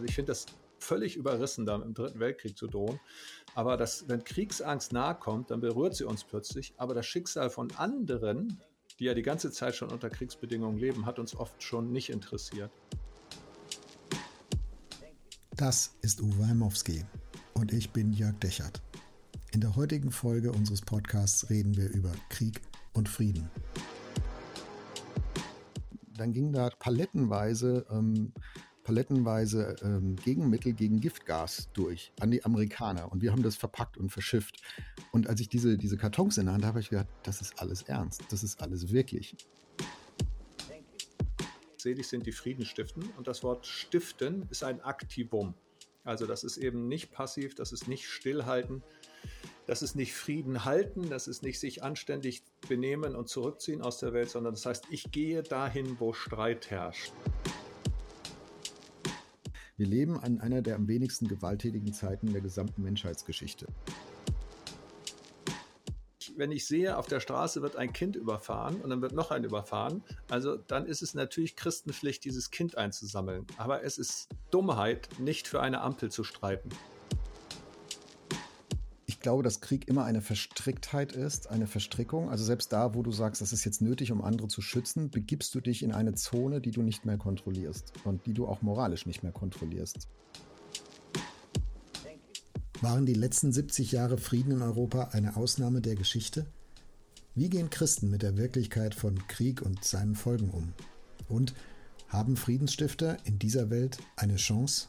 Also ich finde das völlig überrissen, da im Dritten Weltkrieg zu drohen. Aber das, wenn Kriegsangst nahe kommt, dann berührt sie uns plötzlich. Aber das Schicksal von anderen, die ja die ganze Zeit schon unter Kriegsbedingungen leben, hat uns oft schon nicht interessiert. Das ist Uwe Heimowski und ich bin Jörg Dechert. In der heutigen Folge unseres Podcasts reden wir über Krieg und Frieden. Dann ging da palettenweise ähm, palettenweise ähm, Gegenmittel gegen Giftgas durch an die Amerikaner. Und wir haben das verpackt und verschifft. Und als ich diese, diese Kartons in der Hand habe, habe ich gedacht, das ist alles ernst. Das ist alles wirklich. Selig sind die Friedenstiften. Und das Wort stiften ist ein Aktivum. Also das ist eben nicht passiv, das ist nicht stillhalten, das ist nicht Frieden halten, das ist nicht sich anständig benehmen und zurückziehen aus der Welt, sondern das heißt, ich gehe dahin, wo Streit herrscht. Wir leben an einer der am wenigsten gewalttätigen Zeiten der gesamten Menschheitsgeschichte. Wenn ich sehe, auf der Straße wird ein Kind überfahren und dann wird noch ein überfahren, also dann ist es natürlich Christenpflicht, dieses Kind einzusammeln. Aber es ist Dummheit, nicht für eine Ampel zu streiten ich glaube, dass Krieg immer eine Verstricktheit ist, eine Verstrickung. Also selbst da, wo du sagst, das ist jetzt nötig, um andere zu schützen, begibst du dich in eine Zone, die du nicht mehr kontrollierst und die du auch moralisch nicht mehr kontrollierst. Waren die letzten 70 Jahre Frieden in Europa eine Ausnahme der Geschichte? Wie gehen Christen mit der Wirklichkeit von Krieg und seinen Folgen um? Und haben Friedensstifter in dieser Welt eine Chance?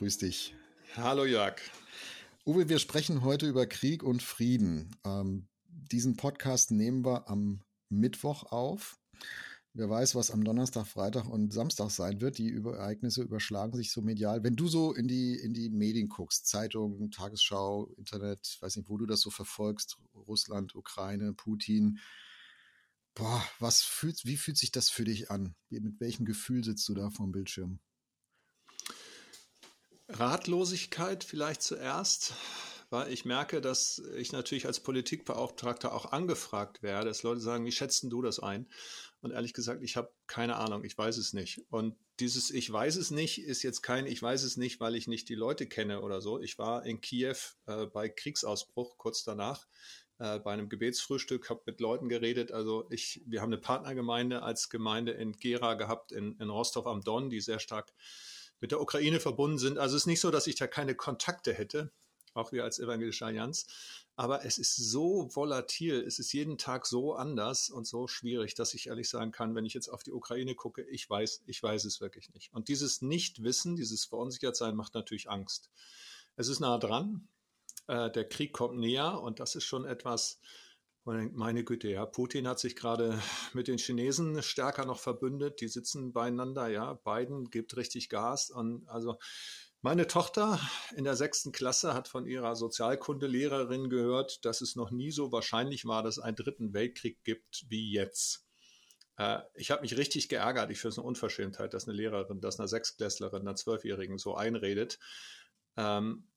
Grüß dich. Hallo Jörg. Uwe, wir sprechen heute über Krieg und Frieden. Ähm, diesen Podcast nehmen wir am Mittwoch auf. Wer weiß, was am Donnerstag, Freitag und Samstag sein wird. Die Ereignisse überschlagen sich so medial. Wenn du so in die, in die Medien guckst, Zeitungen, Tagesschau, Internet, weiß nicht, wo du das so verfolgst, Russland, Ukraine, Putin, boah, was fühlt, wie fühlt sich das für dich an? Mit welchem Gefühl sitzt du da vorm Bildschirm? Ratlosigkeit vielleicht zuerst, weil ich merke, dass ich natürlich als Politikbeauftragter auch angefragt werde, dass Leute sagen, wie schätzen du das ein? Und ehrlich gesagt, ich habe keine Ahnung, ich weiß es nicht. Und dieses Ich weiß es nicht ist jetzt kein Ich weiß es nicht, weil ich nicht die Leute kenne oder so. Ich war in Kiew äh, bei Kriegsausbruch kurz danach äh, bei einem Gebetsfrühstück, habe mit Leuten geredet. Also ich, wir haben eine Partnergemeinde als Gemeinde in Gera gehabt, in, in Rostov am Don, die sehr stark mit der Ukraine verbunden sind. Also es ist nicht so, dass ich da keine Kontakte hätte, auch wir als Evangelische Allianz. Aber es ist so volatil, es ist jeden Tag so anders und so schwierig, dass ich ehrlich sagen kann, wenn ich jetzt auf die Ukraine gucke, ich weiß, ich weiß es wirklich nicht. Und dieses Nichtwissen, dieses Verunsichertsein macht natürlich Angst. Es ist nah dran. Äh, der Krieg kommt näher und das ist schon etwas, und meine Güte, ja, Putin hat sich gerade mit den Chinesen stärker noch verbündet. Die sitzen beieinander, ja. Biden gibt richtig Gas. Und also meine Tochter in der sechsten Klasse hat von ihrer Sozialkundelehrerin gehört, dass es noch nie so wahrscheinlich war, dass es einen dritten Weltkrieg gibt wie jetzt. Äh, ich habe mich richtig geärgert. Ich finde es eine Unverschämtheit, dass eine Lehrerin, dass eine Sechsklässlerin, einer Zwölfjährigen so einredet. Ähm,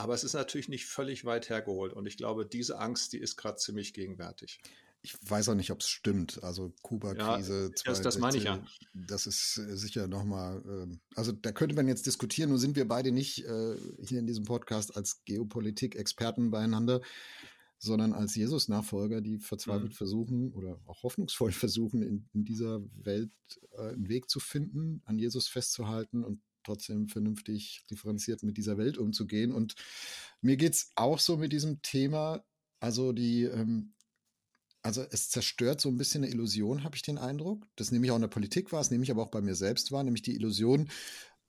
aber es ist natürlich nicht völlig weit hergeholt. Und ich glaube, diese Angst, die ist gerade ziemlich gegenwärtig. Ich weiß auch nicht, ob es stimmt. Also Kuba-Krise. Ja, das, das meine ich ja. Das ist äh, sicher nochmal, äh, also da könnte man jetzt diskutieren. Nur sind wir beide nicht äh, hier in diesem Podcast als Geopolitik-Experten beieinander, sondern als Jesus-Nachfolger, die verzweifelt mhm. versuchen oder auch hoffnungsvoll versuchen, in, in dieser Welt äh, einen Weg zu finden, an Jesus festzuhalten und trotzdem vernünftig differenziert mit dieser Welt umzugehen. Und mir geht's auch so mit diesem Thema, also die, ähm, also es zerstört so ein bisschen eine Illusion, habe ich den Eindruck. Das nehme ich auch in der Politik wahr, das nehme ich aber auch bei mir selbst wahr, nämlich die Illusion,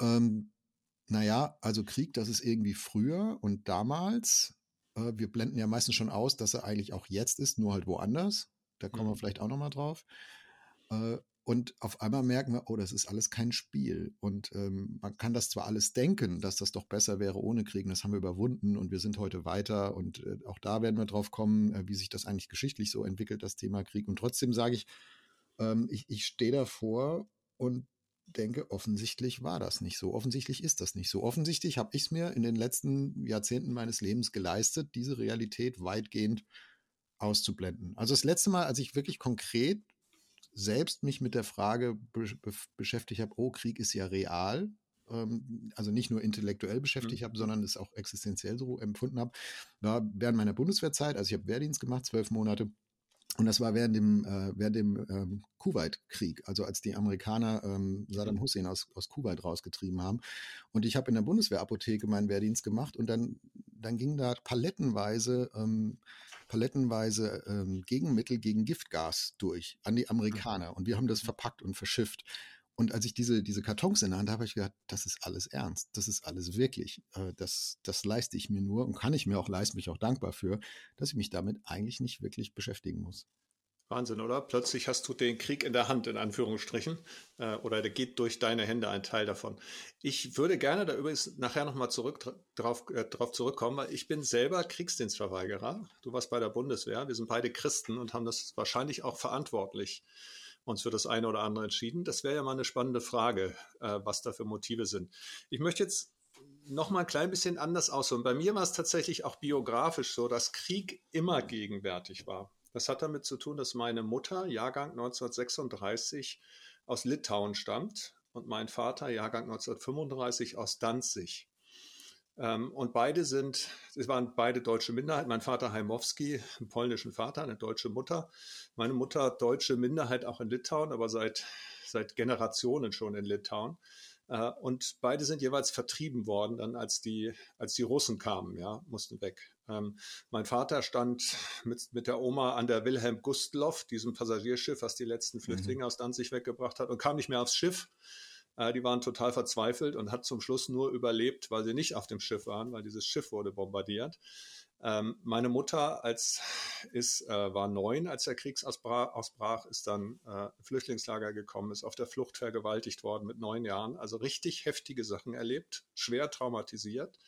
ähm, naja, also Krieg, das ist irgendwie früher und damals. Äh, wir blenden ja meistens schon aus, dass er eigentlich auch jetzt ist, nur halt woanders. Da kommen mhm. wir vielleicht auch nochmal drauf. Äh, und auf einmal merken wir, oh, das ist alles kein Spiel. Und ähm, man kann das zwar alles denken, dass das doch besser wäre ohne Krieg, und das haben wir überwunden und wir sind heute weiter. Und äh, auch da werden wir drauf kommen, äh, wie sich das eigentlich geschichtlich so entwickelt, das Thema Krieg. Und trotzdem sage ich, ähm, ich, ich stehe davor und denke, offensichtlich war das nicht so. Offensichtlich ist das nicht so. Offensichtlich habe ich es mir in den letzten Jahrzehnten meines Lebens geleistet, diese Realität weitgehend auszublenden. Also das letzte Mal, als ich wirklich konkret selbst mich mit der Frage be be beschäftigt habe, oh, Krieg ist ja real, ähm, also nicht nur intellektuell beschäftigt mhm. habe, sondern es auch existenziell so empfunden habe, war während meiner Bundeswehrzeit, also ich habe Wehrdienst gemacht, zwölf Monate, und das war während dem, äh, während dem ähm, Kuwait-Krieg, also als die Amerikaner ähm, Saddam mhm. Hussein aus, aus Kuwait rausgetrieben haben. Und ich habe in der Bundeswehrapotheke meinen Wehrdienst gemacht und dann, dann ging da palettenweise ähm, palettenweise ähm, Gegenmittel gegen Giftgas durch an die Amerikaner. Und wir haben das verpackt und verschifft. Und als ich diese, diese Kartons in der Hand habe, habe ich gedacht, das ist alles ernst. Das ist alles wirklich. Äh, das, das leiste ich mir nur und kann ich mir auch leisten, bin ich auch dankbar für, dass ich mich damit eigentlich nicht wirklich beschäftigen muss. Wahnsinn, oder? Plötzlich hast du den Krieg in der Hand, in Anführungsstrichen, äh, oder der geht durch deine Hände ein Teil davon. Ich würde gerne da übrigens nachher nochmal zurück, drauf, äh, drauf zurückkommen, weil ich bin selber Kriegsdienstverweigerer. Du warst bei der Bundeswehr. Wir sind beide Christen und haben das wahrscheinlich auch verantwortlich uns für das eine oder andere entschieden. Das wäre ja mal eine spannende Frage, äh, was da für Motive sind. Ich möchte jetzt noch mal ein klein bisschen anders ausholen. Bei mir war es tatsächlich auch biografisch so, dass Krieg immer gegenwärtig war. Das hat damit zu tun, dass meine Mutter, Jahrgang 1936, aus Litauen stammt und mein Vater, Jahrgang 1935, aus Danzig. Ähm, und beide sind, es waren beide deutsche Minderheiten. Mein Vater Heimowski, einen polnischen Vater, eine deutsche Mutter. Meine Mutter, deutsche Minderheit auch in Litauen, aber seit, seit Generationen schon in Litauen. Äh, und beide sind jeweils vertrieben worden, dann als die, als die Russen kamen, ja, mussten weg. Ähm, mein Vater stand mit, mit der Oma an der Wilhelm Gustloff, diesem Passagierschiff, was die letzten mhm. Flüchtlinge mhm. aus Danzig weggebracht hat, und kam nicht mehr aufs Schiff. Äh, die waren total verzweifelt und hat zum Schluss nur überlebt, weil sie nicht auf dem Schiff waren, weil dieses Schiff wurde bombardiert. Ähm, meine Mutter als ist, äh, war neun, als der Krieg ausbrach, ist dann äh, Flüchtlingslager gekommen, ist auf der Flucht vergewaltigt worden mit neun Jahren. Also richtig heftige Sachen erlebt, schwer traumatisiert.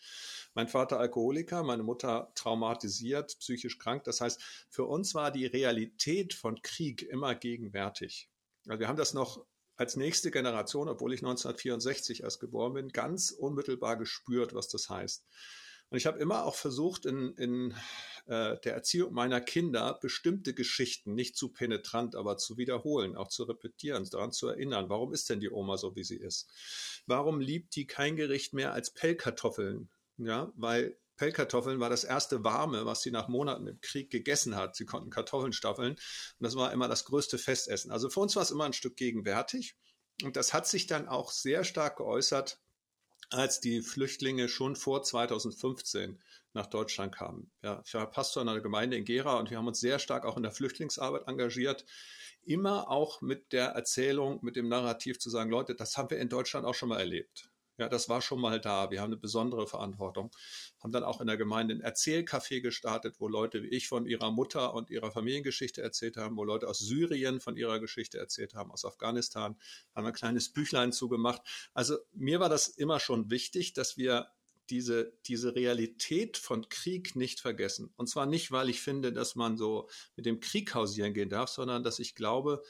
Mein Vater Alkoholiker, meine Mutter traumatisiert, psychisch krank. Das heißt, für uns war die Realität von Krieg immer gegenwärtig. Also wir haben das noch als nächste Generation, obwohl ich 1964 erst geboren bin, ganz unmittelbar gespürt, was das heißt. Und ich habe immer auch versucht, in, in äh, der Erziehung meiner Kinder bestimmte Geschichten nicht zu penetrant, aber zu wiederholen, auch zu repetieren, daran zu erinnern. Warum ist denn die Oma so, wie sie ist? Warum liebt die kein Gericht mehr als Pellkartoffeln? Ja, weil Pellkartoffeln war das erste warme, was sie nach Monaten im Krieg gegessen hat. Sie konnten Kartoffeln staffeln und das war immer das größte Festessen. Also für uns war es immer ein Stück gegenwärtig und das hat sich dann auch sehr stark geäußert als die Flüchtlinge schon vor 2015 nach Deutschland kamen. Ja, ich war Pastor in einer Gemeinde in Gera und wir haben uns sehr stark auch in der Flüchtlingsarbeit engagiert. Immer auch mit der Erzählung, mit dem Narrativ zu sagen, Leute, das haben wir in Deutschland auch schon mal erlebt. Ja, das war schon mal da. Wir haben eine besondere Verantwortung. Haben dann auch in der Gemeinde ein Erzählcafé gestartet, wo Leute wie ich von ihrer Mutter und ihrer Familiengeschichte erzählt haben, wo Leute aus Syrien von ihrer Geschichte erzählt haben, aus Afghanistan, haben ein kleines Büchlein zugemacht. Also mir war das immer schon wichtig, dass wir diese, diese Realität von Krieg nicht vergessen. Und zwar nicht, weil ich finde, dass man so mit dem Krieg hausieren gehen darf, sondern dass ich glaube,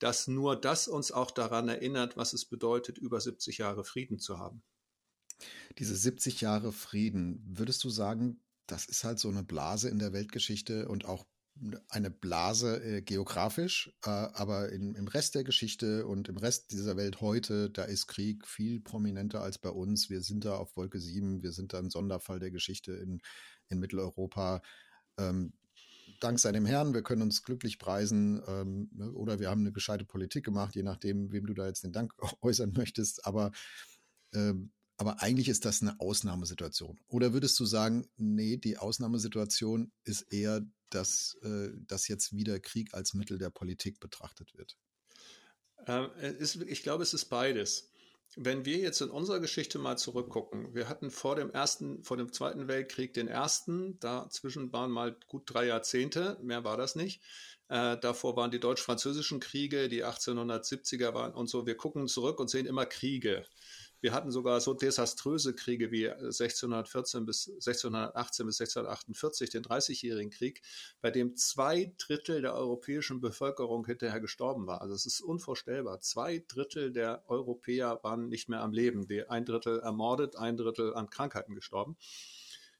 dass nur das uns auch daran erinnert, was es bedeutet, über 70 Jahre Frieden zu haben. Diese 70 Jahre Frieden, würdest du sagen, das ist halt so eine Blase in der Weltgeschichte und auch eine Blase äh, geografisch, äh, aber in, im Rest der Geschichte und im Rest dieser Welt heute, da ist Krieg viel prominenter als bei uns. Wir sind da auf Wolke 7, wir sind da ein Sonderfall der Geschichte in, in Mitteleuropa. Ähm, dank seinem Herrn, wir können uns glücklich preisen ähm, ne, oder wir haben eine gescheite Politik gemacht, je nachdem, wem du da jetzt den Dank äußern möchtest. Aber, ähm, aber eigentlich ist das eine Ausnahmesituation. Oder würdest du sagen, nee, die Ausnahmesituation ist eher, dass, äh, dass jetzt wieder Krieg als Mittel der Politik betrachtet wird? Ähm, ich glaube, es ist beides. Wenn wir jetzt in unserer Geschichte mal zurückgucken, wir hatten vor dem ersten, vor dem Zweiten Weltkrieg den ersten, dazwischen waren mal gut drei Jahrzehnte, mehr war das nicht. Äh, davor waren die deutsch-französischen Kriege, die 1870er waren und so. Wir gucken zurück und sehen immer Kriege. Wir hatten sogar so desaströse Kriege wie 1614 bis 1618 bis 1648, den Dreißigjährigen Krieg, bei dem zwei Drittel der europäischen Bevölkerung hinterher gestorben war. Also es ist unvorstellbar. Zwei Drittel der Europäer waren nicht mehr am Leben. ein Drittel ermordet, ein Drittel an Krankheiten gestorben.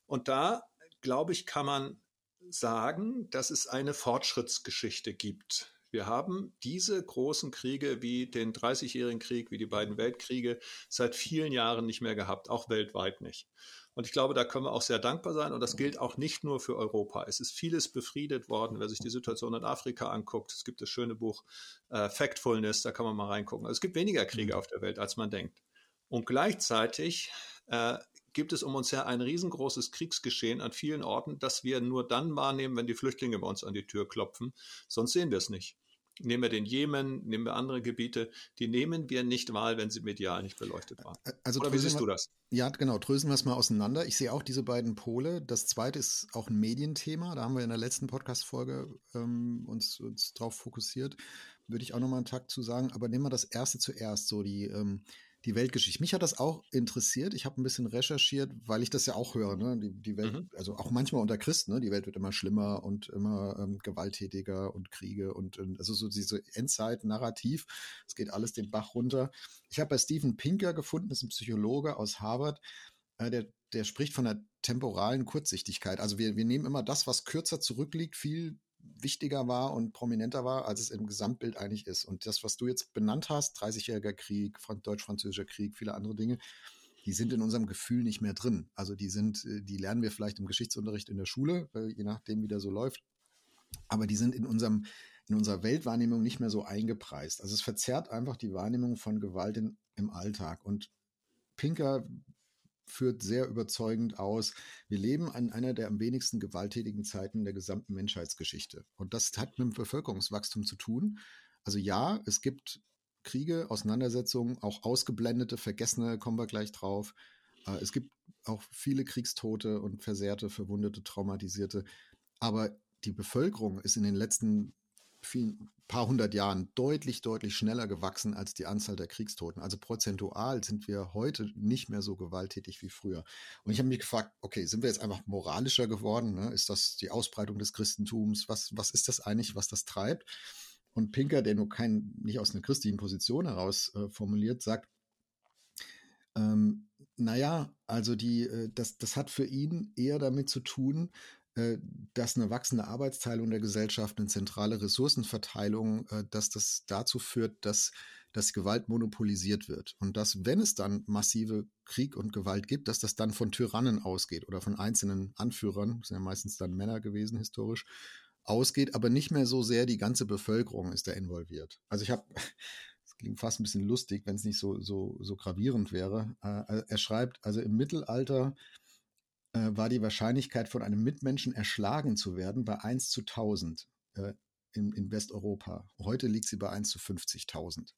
Und da, glaube ich, kann man sagen, dass es eine Fortschrittsgeschichte gibt wir haben diese großen Kriege wie den Dreißigjährigen Krieg, wie die beiden Weltkriege seit vielen Jahren nicht mehr gehabt, auch weltweit nicht. Und ich glaube, da können wir auch sehr dankbar sein. Und das gilt auch nicht nur für Europa. Es ist vieles befriedet worden, wer sich die Situation in Afrika anguckt. Es gibt das schöne Buch äh, Factfulness, da kann man mal reingucken. Also es gibt weniger Kriege mhm. auf der Welt, als man denkt. Und gleichzeitig äh, gibt es um uns her ein riesengroßes Kriegsgeschehen an vielen Orten, das wir nur dann wahrnehmen, wenn die Flüchtlinge bei uns an die Tür klopfen. Sonst sehen wir es nicht. Nehmen wir den Jemen, nehmen wir andere Gebiete, die nehmen wir nicht wahr, wenn sie medial nicht beleuchtet waren. Also Oder wie siehst du das? Ja, genau, drösen wir es mal auseinander. Ich sehe auch diese beiden Pole. Das zweite ist auch ein Medienthema. Da haben wir in der letzten Podcast-Folge ähm, uns, uns drauf fokussiert. Würde ich auch nochmal einen Takt zu sagen. Aber nehmen wir das erste zuerst, so die, ähm, die Weltgeschichte. Mich hat das auch interessiert. Ich habe ein bisschen recherchiert, weil ich das ja auch höre. Ne? Die, die Welt, mhm. also auch manchmal unter Christen, ne? die Welt wird immer schlimmer und immer ähm, gewalttätiger und Kriege und, und also so diese Endzeit-Narrativ. Es geht alles den Bach runter. Ich habe bei Steven Pinker gefunden, das ist ein Psychologe aus Harvard, äh, der, der spricht von der temporalen Kurzsichtigkeit. Also wir, wir nehmen immer das, was kürzer zurückliegt, viel wichtiger war und prominenter war, als es im Gesamtbild eigentlich ist. Und das, was du jetzt benannt hast, 30-jähriger Krieg, deutsch-französischer Krieg, viele andere Dinge, die sind in unserem Gefühl nicht mehr drin. Also die sind, äh, die lernen wir vielleicht im Geschichtsunterricht in der Schule, je nachdem, wie der so läuft. Aber die sind in unserem, in unserer Weltwahrnehmung nicht mehr so eingepreist. Also es verzerrt einfach die Wahrnehmung von Gewalt in, im Alltag. Und Pinker führt sehr überzeugend aus, wir leben an einer der am wenigsten gewalttätigen Zeiten der gesamten Menschheitsgeschichte. Und das hat mit dem Bevölkerungswachstum zu tun. Also ja, es gibt Kriege, Auseinandersetzungen, auch ausgeblendete, vergessene, kommen wir gleich drauf. Äh, es gibt auch viele Kriegstote und Versehrte, Verwundete, Traumatisierte. Aber die Bevölkerung ist in den letzten vielen, paar hundert Jahren deutlich, deutlich schneller gewachsen als die Anzahl der Kriegstoten. Also prozentual sind wir heute nicht mehr so gewalttätig wie früher. Und ich habe mich gefragt, okay, sind wir jetzt einfach moralischer geworden? Ne? Ist das die Ausbreitung des Christentums? Was, was ist das eigentlich, was das treibt? Und Pinker, der nur kein, nicht aus einer christlichen Position heraus äh, formuliert, sagt, ähm, naja, also die, äh, das, das hat für ihn eher damit zu tun, dass eine wachsende Arbeitsteilung der Gesellschaft, eine zentrale Ressourcenverteilung, äh, dass das dazu führt, dass, dass Gewalt monopolisiert wird. Und dass, wenn es dann massive Krieg und Gewalt gibt, dass das dann von Tyrannen ausgeht oder von einzelnen Anführern, das sind ja meistens dann Männer gewesen historisch, ausgeht, aber nicht mehr so sehr die ganze Bevölkerung ist da involviert. Also ich habe, es klingt fast ein bisschen lustig, wenn es nicht so, so, so gravierend wäre. Äh, er schreibt, also im Mittelalter äh, war die Wahrscheinlichkeit von einem Mitmenschen erschlagen zu werden bei 1 zu 1000 äh, in, in Westeuropa. Heute liegt sie bei 1 zu 50.000.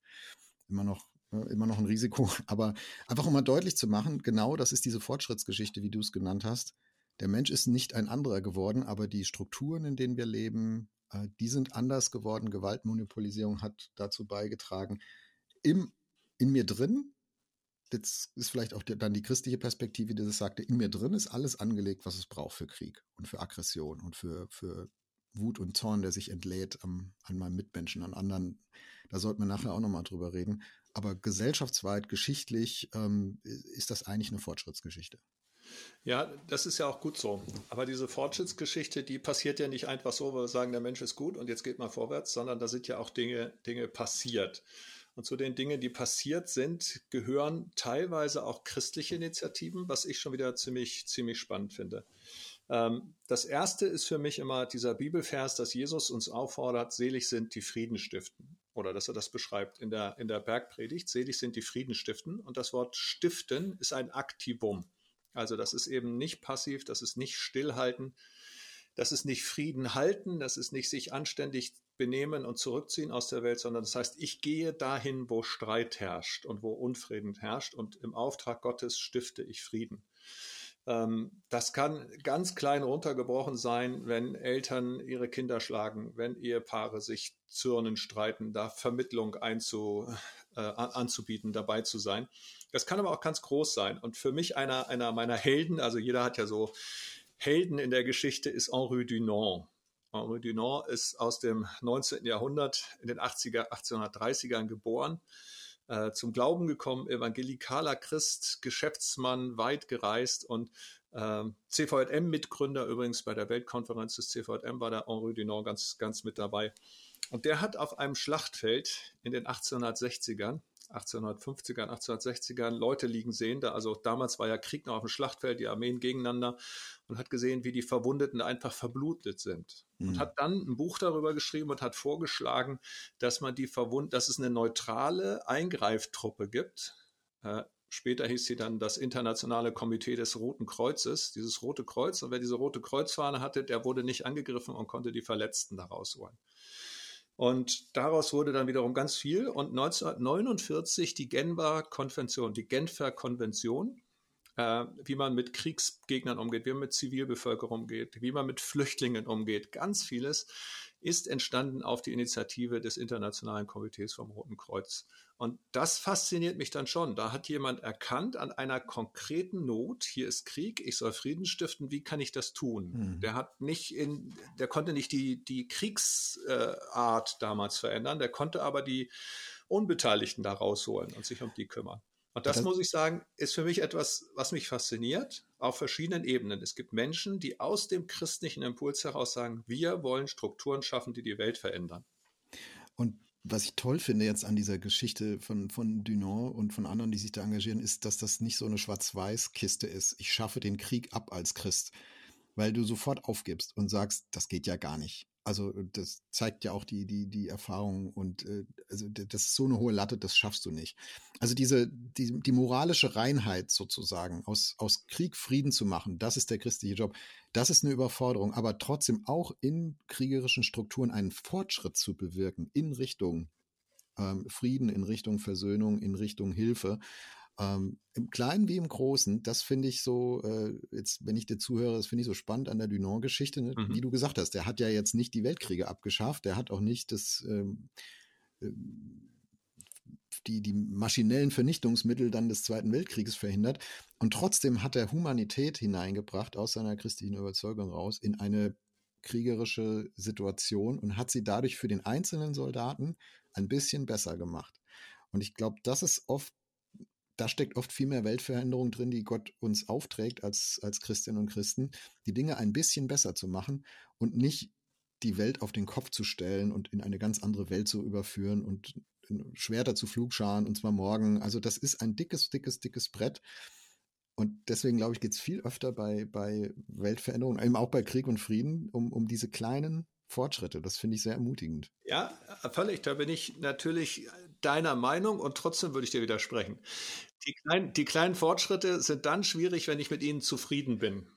Immer noch äh, immer noch ein Risiko, aber einfach um mal deutlich zu machen, genau das ist diese Fortschrittsgeschichte, wie du es genannt hast. Der Mensch ist nicht ein anderer geworden, aber die Strukturen, in denen wir leben, äh, die sind anders geworden. Gewaltmonopolisierung hat dazu beigetragen. Im, in mir drin jetzt ist vielleicht auch dann die christliche Perspektive, die das sagte, in mir drin ist alles angelegt, was es braucht für Krieg und für Aggression und für, für Wut und Zorn, der sich entlädt am, an meinem Mitmenschen, an anderen. Da sollten wir nachher auch nochmal drüber reden. Aber gesellschaftsweit, geschichtlich ähm, ist das eigentlich eine Fortschrittsgeschichte. Ja, das ist ja auch gut so. Aber diese Fortschrittsgeschichte, die passiert ja nicht einfach so, weil wir sagen, der Mensch ist gut und jetzt geht mal vorwärts, sondern da sind ja auch Dinge, Dinge passiert. Und zu den Dingen, die passiert sind, gehören teilweise auch christliche Initiativen, was ich schon wieder ziemlich, ziemlich spannend finde. Ähm, das erste ist für mich immer dieser Bibelvers, dass Jesus uns auffordert, selig sind die Frieden stiften. Oder dass er das beschreibt in der, in der Bergpredigt, selig sind die Frieden stiften. Und das Wort stiften ist ein Aktivum. Also das ist eben nicht passiv, das ist nicht stillhalten. Das ist nicht Frieden halten, das ist nicht sich anständig benehmen und zurückziehen aus der Welt, sondern das heißt, ich gehe dahin, wo Streit herrscht und wo Unfrieden herrscht und im Auftrag Gottes stifte ich Frieden. Ähm, das kann ganz klein runtergebrochen sein, wenn Eltern ihre Kinder schlagen, wenn Ehepaare sich zürnen, streiten, da Vermittlung einzu, äh, anzubieten, dabei zu sein. Das kann aber auch ganz groß sein. Und für mich einer, einer meiner Helden, also jeder hat ja so Helden in der Geschichte, ist Henri Dunant. Henri Dunant ist aus dem 19. Jahrhundert in den 80er, 1830ern geboren äh, zum Glauben gekommen, evangelikaler Christ, Geschäftsmann, weit gereist und äh, CVM-Mitgründer übrigens bei der Weltkonferenz des CVM war der Henri Dunant ganz, ganz mit dabei. Und der hat auf einem Schlachtfeld in den 1860ern 1850ern, 1860ern Leute liegen sehen. Da, also damals war ja Krieg noch auf dem Schlachtfeld, die Armeen gegeneinander und hat gesehen, wie die Verwundeten einfach verblutet sind. Mhm. Und hat dann ein Buch darüber geschrieben und hat vorgeschlagen, dass man die Verwund, dass es eine neutrale Eingreiftruppe gibt. Äh, Später hieß sie dann das Internationale Komitee des Roten Kreuzes, dieses Rote Kreuz. Und wer diese Rote Kreuzfahne hatte, der wurde nicht angegriffen und konnte die Verletzten daraus holen. Und daraus wurde dann wiederum ganz viel. Und 1949 die Genfer Konvention, die Genfer Konvention, äh, wie man mit Kriegsgegnern umgeht, wie man mit Zivilbevölkerung umgeht, wie man mit Flüchtlingen umgeht, ganz vieles ist entstanden auf die Initiative des Internationalen Komitees vom Roten Kreuz. Und das fasziniert mich dann schon. Da hat jemand erkannt an einer konkreten Not, hier ist Krieg, ich soll Frieden stiften, wie kann ich das tun? Mhm. Der hat nicht in, der konnte nicht die, die Kriegsart damals verändern, der konnte aber die Unbeteiligten da rausholen und sich um die kümmern. Und das, das muss ich sagen, ist für mich etwas, was mich fasziniert auf verschiedenen Ebenen. Es gibt Menschen, die aus dem christlichen Impuls heraus sagen, wir wollen Strukturen schaffen, die die Welt verändern. Und was ich toll finde jetzt an dieser Geschichte von, von Dunant und von anderen, die sich da engagieren, ist, dass das nicht so eine Schwarz-Weiß-Kiste ist. Ich schaffe den Krieg ab als Christ, weil du sofort aufgibst und sagst, das geht ja gar nicht. Also das zeigt ja auch die die die Erfahrung und äh, also das ist so eine hohe Latte, das schaffst du nicht. Also diese die die moralische Reinheit sozusagen aus aus Krieg Frieden zu machen, das ist der christliche Job. Das ist eine Überforderung, aber trotzdem auch in kriegerischen Strukturen einen Fortschritt zu bewirken in Richtung ähm, Frieden, in Richtung Versöhnung, in Richtung Hilfe. Ähm, Im Kleinen wie im Großen, das finde ich so, äh, jetzt, wenn ich dir zuhöre, das finde ich so spannend an der Dunant-Geschichte, ne? mhm. wie du gesagt hast, der hat ja jetzt nicht die Weltkriege abgeschafft, der hat auch nicht das, ähm, äh, die, die maschinellen Vernichtungsmittel dann des Zweiten Weltkrieges verhindert. Und trotzdem hat er Humanität hineingebracht aus seiner christlichen Überzeugung raus in eine kriegerische Situation und hat sie dadurch für den einzelnen Soldaten ein bisschen besser gemacht. Und ich glaube, das ist oft da steckt oft viel mehr Weltveränderung drin, die Gott uns aufträgt als, als Christinnen und Christen, die Dinge ein bisschen besser zu machen und nicht die Welt auf den Kopf zu stellen und in eine ganz andere Welt zu überführen und Schwerter zu Flugscharen und zwar morgen. Also das ist ein dickes, dickes, dickes Brett. Und deswegen glaube ich, geht es viel öfter bei, bei Weltveränderungen, eben auch bei Krieg und Frieden, um, um diese kleinen Fortschritte. Das finde ich sehr ermutigend. Ja, völlig. Da bin ich natürlich deiner Meinung und trotzdem würde ich dir widersprechen. Die kleinen, die kleinen Fortschritte sind dann schwierig, wenn ich mit ihnen zufrieden bin.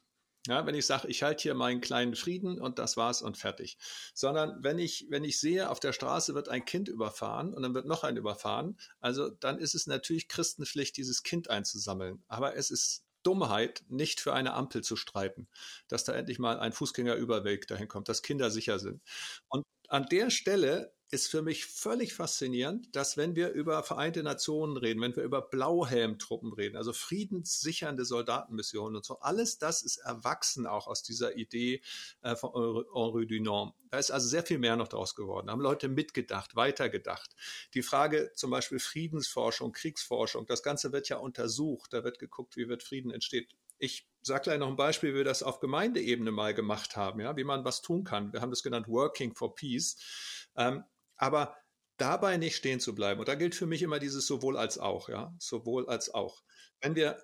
Ja, wenn ich sage, ich halte hier meinen kleinen Frieden und das war's und fertig. Sondern wenn ich, wenn ich sehe, auf der Straße wird ein Kind überfahren und dann wird noch ein überfahren, also dann ist es natürlich Christenpflicht, dieses Kind einzusammeln. Aber es ist Dummheit, nicht für eine Ampel zu streiten, dass da endlich mal ein Fußgängerüberweg dahin kommt, dass Kinder sicher sind. Und an der Stelle ist für mich völlig faszinierend, dass wenn wir über Vereinte Nationen reden, wenn wir über Blauhelmtruppen reden, also friedenssichernde Soldatenmissionen und so, alles das ist erwachsen auch aus dieser Idee äh, von Henri Dunant. Da ist also sehr viel mehr noch daraus geworden. Da haben Leute mitgedacht, weitergedacht. Die Frage zum Beispiel Friedensforschung, Kriegsforschung, das Ganze wird ja untersucht. Da wird geguckt, wie wird Frieden entsteht. Ich sage gleich noch ein Beispiel, wie wir das auf Gemeindeebene mal gemacht haben, ja, wie man was tun kann. Wir haben das genannt Working for Peace. Ähm, aber dabei nicht stehen zu bleiben. Und da gilt für mich immer dieses sowohl als auch, ja, sowohl als auch. Wenn wir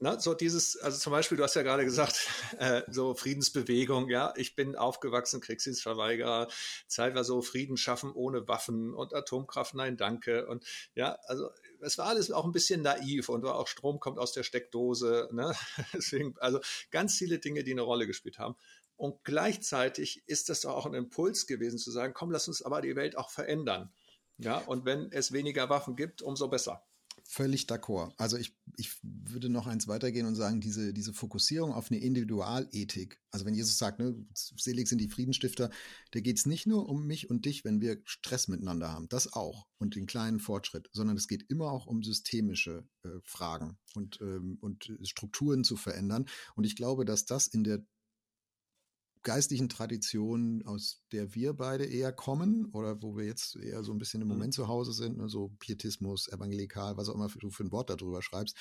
Ne, so dieses, also zum Beispiel, du hast ja gerade gesagt, äh, so Friedensbewegung, ja, ich bin aufgewachsen, Kriegsdienstverweigerer, Zeit war so Frieden schaffen ohne Waffen und Atomkraft, nein, danke. Und ja, also es war alles auch ein bisschen naiv und war auch Strom kommt aus der Steckdose, ne? Deswegen, also ganz viele Dinge, die eine Rolle gespielt haben. Und gleichzeitig ist das auch ein Impuls gewesen zu sagen, komm, lass uns aber die Welt auch verändern. Ja, und wenn es weniger Waffen gibt, umso besser. Völlig d'accord. Also ich, ich würde noch eins weitergehen und sagen, diese, diese Fokussierung auf eine Individualethik, also wenn Jesus sagt, ne, selig sind die Friedensstifter, da geht es nicht nur um mich und dich, wenn wir Stress miteinander haben, das auch und den kleinen Fortschritt, sondern es geht immer auch um systemische äh, Fragen und, ähm, und Strukturen zu verändern. Und ich glaube, dass das in der geistlichen Tradition, aus der wir beide eher kommen oder wo wir jetzt eher so ein bisschen im mhm. Moment zu Hause sind, ne, so Pietismus, Evangelikal, was auch immer du für ein Wort darüber schreibst,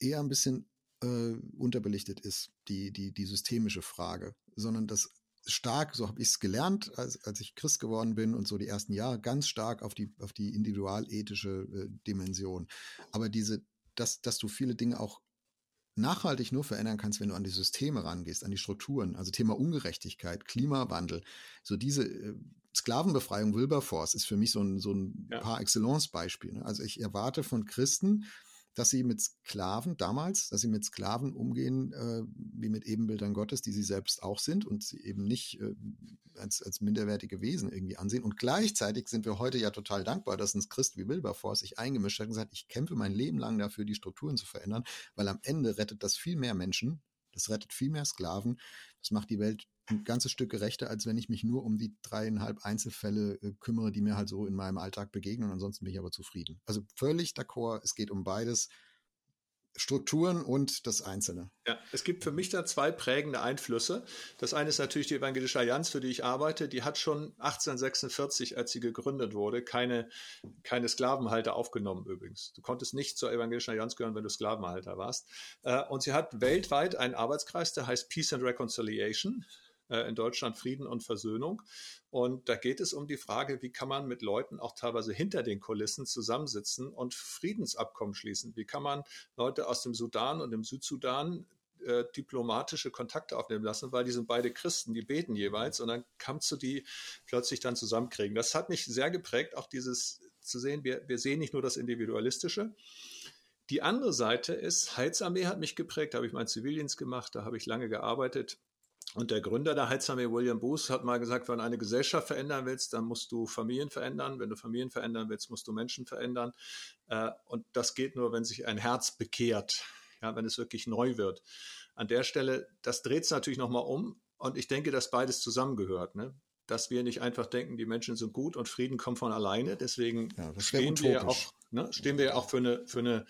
eher ein bisschen äh, unterbelichtet ist, die, die, die systemische Frage, sondern das stark, so habe ich es gelernt, als, als ich Christ geworden bin und so die ersten Jahre, ganz stark auf die, auf die individualethische äh, Dimension. Aber diese, dass, dass du viele Dinge auch nachhaltig nur verändern kannst, wenn du an die Systeme rangehst, an die Strukturen. Also Thema Ungerechtigkeit, Klimawandel, so diese äh, Sklavenbefreiung Wilberforce ist für mich so ein, so ein ja. par excellence Beispiel. Ne? Also ich erwarte von Christen, dass sie mit Sklaven damals, dass sie mit Sklaven umgehen äh, wie mit Ebenbildern Gottes, die sie selbst auch sind und sie eben nicht äh, als, als minderwertige Wesen irgendwie ansehen. Und gleichzeitig sind wir heute ja total dankbar, dass ein Christ wie Wilberforce sich eingemischt hat und gesagt, ich kämpfe mein Leben lang dafür, die Strukturen zu verändern, weil am Ende rettet das viel mehr Menschen, das rettet viel mehr Sklaven, das macht die Welt ein ganzes Stück gerechter, als wenn ich mich nur um die dreieinhalb Einzelfälle äh, kümmere, die mir halt so in meinem Alltag begegnen. Ansonsten bin ich aber zufrieden. Also völlig d'accord, es geht um beides. Strukturen und das Einzelne. Ja, es gibt für mich da zwei prägende Einflüsse. Das eine ist natürlich die Evangelische Allianz, für die ich arbeite. Die hat schon 1846, als sie gegründet wurde, keine, keine Sklavenhalter aufgenommen übrigens. Du konntest nicht zur Evangelischen Allianz gehören, wenn du Sklavenhalter warst. Äh, und sie hat weltweit einen Arbeitskreis, der heißt Peace and Reconciliation. Äh, in Deutschland Frieden und Versöhnung. Und da geht es um die Frage, wie kann man mit Leuten auch teilweise hinter den Kulissen zusammensitzen und Friedensabkommen schließen? Wie kann man Leute aus dem Sudan und dem Südsudan äh, diplomatische Kontakte aufnehmen lassen, weil die sind beide Christen, die beten jeweils und dann kannst du die plötzlich dann zusammenkriegen. Das hat mich sehr geprägt, auch dieses zu sehen, wir, wir sehen nicht nur das Individualistische. Die andere Seite ist, Heilsarmee hat mich geprägt, da habe ich meinen Zivildienst gemacht, da habe ich lange gearbeitet und der Gründer der Heilsarmee, William Booth, hat mal gesagt, wenn du eine Gesellschaft verändern willst, dann musst du Familien verändern. Wenn du Familien verändern willst, musst du Menschen verändern. Äh, und das geht nur, wenn sich ein Herz bekehrt, ja, wenn es wirklich neu wird. An der Stelle, das dreht es natürlich nochmal um. Und ich denke, dass beides zusammengehört. Ne? Dass wir nicht einfach denken, die Menschen sind gut und Frieden kommt von alleine. Deswegen ja, stehen, wir auch, ne, stehen wir auch für eine, für eine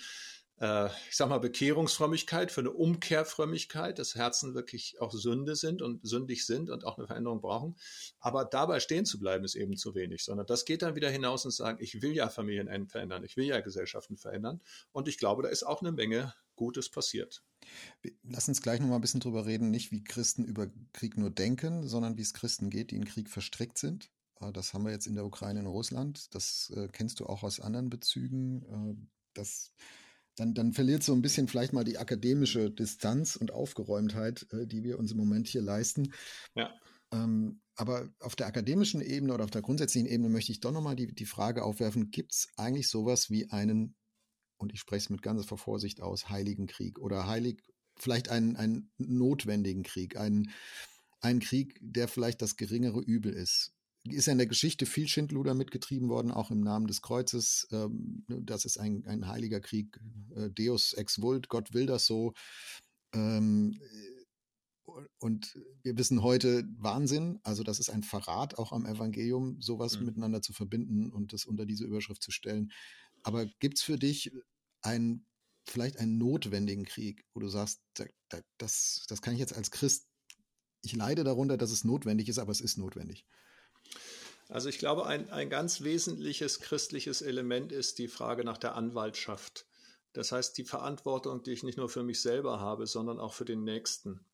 ich sag mal, Bekehrungsfrömmigkeit, für eine Umkehrfrömmigkeit, dass Herzen wirklich auch Sünde sind und sündig sind und auch eine Veränderung brauchen. Aber dabei stehen zu bleiben ist eben zu wenig, sondern das geht dann wieder hinaus und sagen, ich will ja Familien verändern, ich will ja Gesellschaften verändern. Und ich glaube, da ist auch eine Menge Gutes passiert. Lass uns gleich noch mal ein bisschen drüber reden, nicht wie Christen über Krieg nur denken, sondern wie es Christen geht, die in Krieg verstrickt sind. Äh, das haben wir jetzt in der Ukraine und Russland. Das äh, kennst du auch aus anderen Bezügen. Äh, das dann, dann verliert so ein bisschen vielleicht mal die akademische Distanz und Aufgeräumtheit, äh, die wir uns im Moment hier leisten. Ja. Ähm, aber auf der akademischen Ebene oder auf der grundsätzlichen Ebene möchte ich doch nochmal die, die Frage aufwerfen, gibt es eigentlich sowas wie einen, und ich spreche es mit ganzer Vorsicht aus, heiligen Krieg oder heilig, vielleicht einen, einen notwendigen Krieg, einen, einen Krieg, der vielleicht das geringere Übel ist ist ja in der Geschichte viel Schindluder mitgetrieben worden, auch im Namen des Kreuzes. Ähm, ne, das ist ein, ein heiliger Krieg. Äh, Deus ex vult, Gott will das so. Ähm, und wir wissen heute Wahnsinn, also das ist ein Verrat auch am Evangelium, sowas mhm. miteinander zu verbinden und das unter diese Überschrift zu stellen. Aber gibt es für dich einen, vielleicht einen notwendigen Krieg, wo du sagst, das, das kann ich jetzt als Christ, ich leide darunter, dass es notwendig ist, aber es ist notwendig. Also ich glaube, ein, ein ganz wesentliches christliches Element ist die Frage nach der Anwaltschaft. Das heißt, die Verantwortung, die ich nicht nur für mich selber habe, sondern auch für den Nächsten.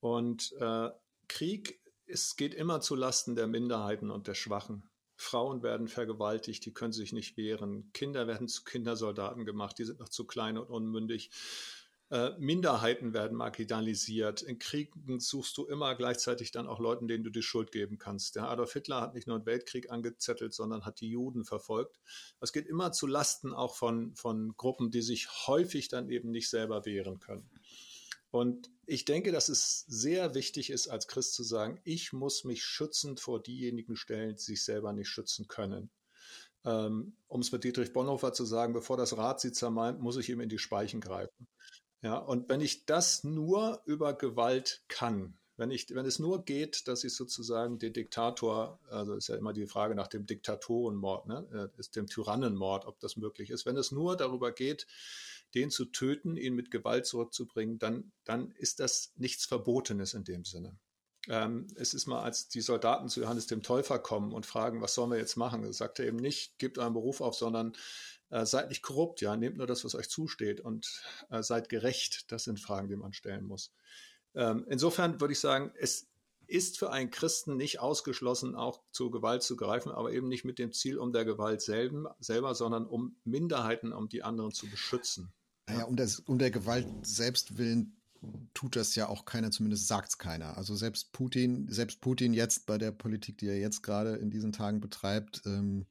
Und äh, Krieg ist, geht immer zu Lasten der Minderheiten und der Schwachen. Frauen werden vergewaltigt, die können sich nicht wehren. Kinder werden zu Kindersoldaten gemacht, die sind noch zu klein und unmündig. Äh, Minderheiten werden marginalisiert. In Kriegen suchst du immer gleichzeitig dann auch Leuten, denen du die Schuld geben kannst. Der Adolf Hitler hat nicht nur einen Weltkrieg angezettelt, sondern hat die Juden verfolgt. Es geht immer zu Lasten auch von, von Gruppen, die sich häufig dann eben nicht selber wehren können. Und ich denke, dass es sehr wichtig ist, als Christ zu sagen, ich muss mich schützend vor diejenigen stellen, die sich selber nicht schützen können. Ähm, um es mit Dietrich Bonhoeffer zu sagen, bevor das Rad sie zermalmt, muss ich ihm in die Speichen greifen. Ja, und wenn ich das nur über Gewalt kann, wenn, ich, wenn es nur geht, dass ich sozusagen den Diktator, also ist ja immer die Frage nach dem Diktatorenmord, ne, äh, ist dem Tyrannenmord, ob das möglich ist. Wenn es nur darüber geht, den zu töten, ihn mit Gewalt zurückzubringen, dann, dann ist das nichts Verbotenes in dem Sinne. Ähm, es ist mal, als die Soldaten zu Johannes dem Täufer kommen und fragen, was sollen wir jetzt machen, sagt er eben nicht, gebt euren Beruf auf, sondern äh, seid nicht korrupt, ja, nehmt nur das, was euch zusteht und äh, seid gerecht. Das sind Fragen, die man stellen muss. Ähm, insofern würde ich sagen, es ist für einen Christen nicht ausgeschlossen, auch zur Gewalt zu greifen, aber eben nicht mit dem Ziel um der Gewalt selben, selber, sondern um Minderheiten, um die anderen zu beschützen. Naja, um, das, um der Gewalt selbst willen tut das ja auch keiner, zumindest sagt es keiner. Also selbst Putin, selbst Putin jetzt bei der Politik, die er jetzt gerade in diesen Tagen betreibt, ähm,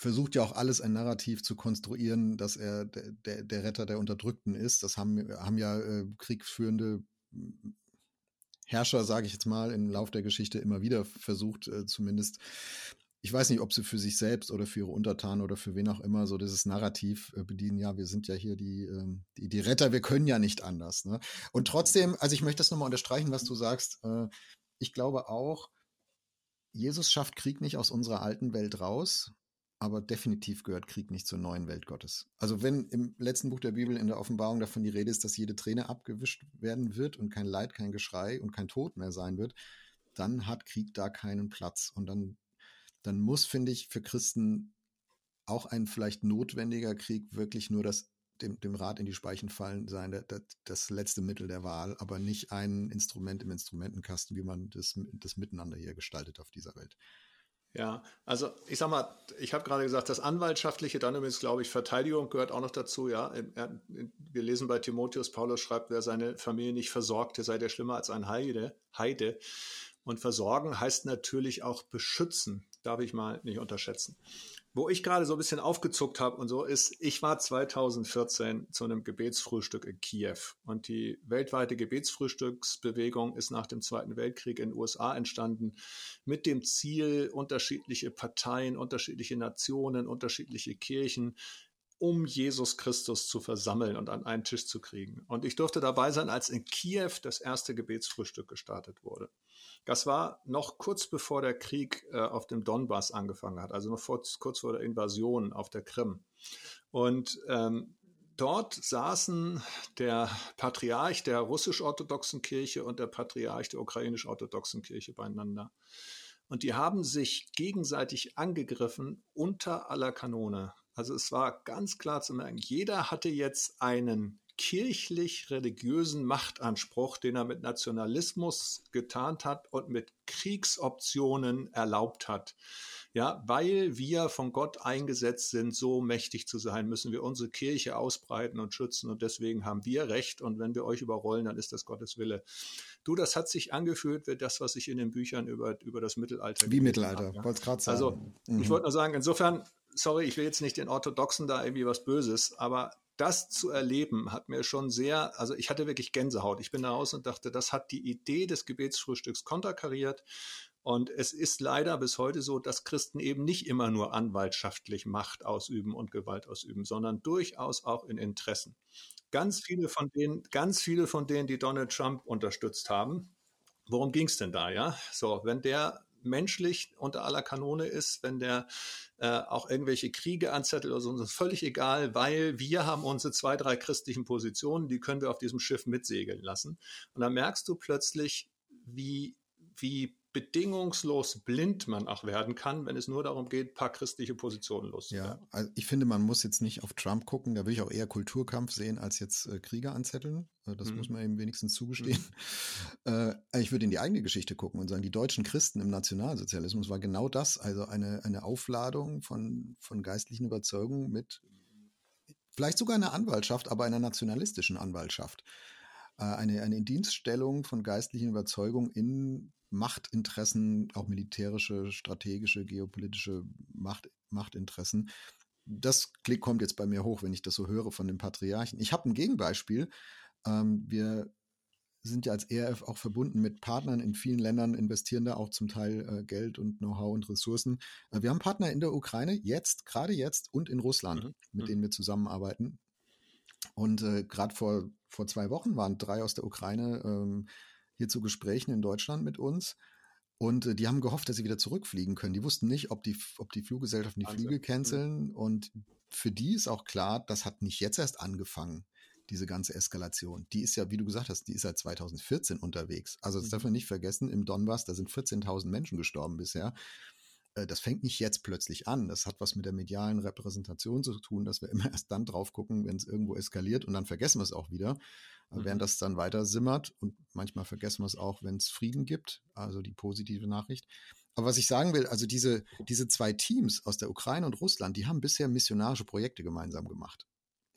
versucht ja auch alles ein Narrativ zu konstruieren, dass er der, der, der Retter der Unterdrückten ist. Das haben, haben ja äh, kriegführende Herrscher, sage ich jetzt mal, im Lauf der Geschichte immer wieder versucht, äh, zumindest, ich weiß nicht, ob sie für sich selbst oder für ihre Untertanen oder für wen auch immer so dieses Narrativ äh, bedienen, ja, wir sind ja hier die, äh, die, die Retter, wir können ja nicht anders. Ne? Und trotzdem, also ich möchte das nochmal unterstreichen, was du sagst, äh, ich glaube auch, Jesus schafft Krieg nicht aus unserer alten Welt raus, aber definitiv gehört Krieg nicht zur neuen Welt Gottes. Also wenn im letzten Buch der Bibel in der Offenbarung davon die Rede ist, dass jede Träne abgewischt werden wird und kein Leid, kein Geschrei und kein Tod mehr sein wird, dann hat Krieg da keinen Platz. Und dann, dann muss, finde ich, für Christen auch ein vielleicht notwendiger Krieg wirklich nur das dem, dem Rad in die Speichen fallen sein, das, das letzte Mittel der Wahl, aber nicht ein Instrument im Instrumentenkasten, wie man das, das Miteinander hier gestaltet auf dieser Welt. Ja, also ich sag mal, ich habe gerade gesagt, das Anwaltschaftliche, dann übrigens glaube ich, Verteidigung gehört auch noch dazu, ja. Wir lesen bei Timotheus, Paulus schreibt, wer seine Familie nicht versorgte, sei der schlimmer als ein Heide. Heide. Und versorgen heißt natürlich auch beschützen, darf ich mal nicht unterschätzen. Wo ich gerade so ein bisschen aufgezuckt habe und so ist, ich war 2014 zu einem Gebetsfrühstück in Kiew. Und die weltweite Gebetsfrühstücksbewegung ist nach dem Zweiten Weltkrieg in den USA entstanden mit dem Ziel, unterschiedliche Parteien, unterschiedliche Nationen, unterschiedliche Kirchen um Jesus Christus zu versammeln und an einen Tisch zu kriegen. Und ich durfte dabei sein, als in Kiew das erste Gebetsfrühstück gestartet wurde. Das war noch kurz bevor der Krieg äh, auf dem Donbass angefangen hat, also noch vor, kurz vor der Invasion auf der Krim. Und ähm, dort saßen der Patriarch der russisch-orthodoxen Kirche und der Patriarch der ukrainisch-orthodoxen Kirche beieinander. Und die haben sich gegenseitig angegriffen unter aller Kanone. Also es war ganz klar zu merken, jeder hatte jetzt einen kirchlich-religiösen Machtanspruch, den er mit Nationalismus getarnt hat und mit Kriegsoptionen erlaubt hat. Ja, weil wir von Gott eingesetzt sind, so mächtig zu sein, müssen wir unsere Kirche ausbreiten und schützen und deswegen haben wir Recht und wenn wir euch überrollen, dann ist das Gottes Wille. Du, das hat sich angefühlt wie das, was ich in den Büchern über, über das Mittelalter Wie Mittelalter, habe, ja. wollte gerade sagen. Also, mhm. ich wollte nur sagen, insofern sorry, ich will jetzt nicht den Orthodoxen da irgendwie was Böses, aber das zu erleben hat mir schon sehr, also ich hatte wirklich Gänsehaut. Ich bin da raus und dachte, das hat die Idee des Gebetsfrühstücks konterkariert. Und es ist leider bis heute so, dass Christen eben nicht immer nur anwaltschaftlich Macht ausüben und Gewalt ausüben, sondern durchaus auch in Interessen. Ganz viele von denen, ganz viele von denen, die Donald Trump unterstützt haben, worum ging es denn da, ja? So, wenn der menschlich unter aller Kanone ist, wenn der äh, auch irgendwelche Kriege anzettelt oder so, uns ist völlig egal, weil wir haben unsere zwei, drei christlichen Positionen, die können wir auf diesem Schiff mitsegeln lassen. Und dann merkst du plötzlich, wie, wie bedingungslos blind man auch werden kann, wenn es nur darum geht, ein paar christliche Positionen loszuwerden. Ja, also ich finde, man muss jetzt nicht auf Trump gucken, da will ich auch eher Kulturkampf sehen, als jetzt äh, Kriege anzetteln. Äh, das mhm. muss man eben wenigstens zugestehen. Mhm. Äh, ich würde in die eigene Geschichte gucken und sagen, die deutschen Christen im Nationalsozialismus war genau das, also eine, eine Aufladung von, von geistlichen Überzeugungen mit vielleicht sogar einer Anwaltschaft, aber einer nationalistischen Anwaltschaft. Äh, eine, eine Dienststellung von geistlichen Überzeugungen in Machtinteressen, auch militärische, strategische, geopolitische Macht, Machtinteressen. Das kommt jetzt bei mir hoch, wenn ich das so höre von den Patriarchen. Ich habe ein Gegenbeispiel. Ähm, wir sind ja als ERF auch verbunden mit Partnern in vielen Ländern, investieren da auch zum Teil äh, Geld und Know-how und Ressourcen. Äh, wir haben Partner in der Ukraine jetzt, gerade jetzt und in Russland, mhm. mit mhm. denen wir zusammenarbeiten. Und äh, gerade vor, vor zwei Wochen waren drei aus der Ukraine ähm, hier zu Gesprächen in Deutschland mit uns. Und äh, die haben gehofft, dass sie wieder zurückfliegen können. Die wussten nicht, ob die, ob die Fluggesellschaften die Wahnsinn. Flüge canceln. Mhm. Und für die ist auch klar, das hat nicht jetzt erst angefangen diese ganze Eskalation. Die ist ja, wie du gesagt hast, die ist seit 2014 unterwegs. Also das mhm. darf man nicht vergessen, im Donbass, da sind 14.000 Menschen gestorben bisher. Äh, das fängt nicht jetzt plötzlich an. Das hat was mit der medialen Repräsentation zu tun, dass wir immer erst dann drauf gucken, wenn es irgendwo eskaliert und dann vergessen wir es auch wieder. Mhm. Während das dann weiter simmert und manchmal vergessen wir es auch, wenn es Frieden gibt, also die positive Nachricht. Aber was ich sagen will, also diese, diese zwei Teams aus der Ukraine und Russland, die haben bisher missionarische Projekte gemeinsam gemacht.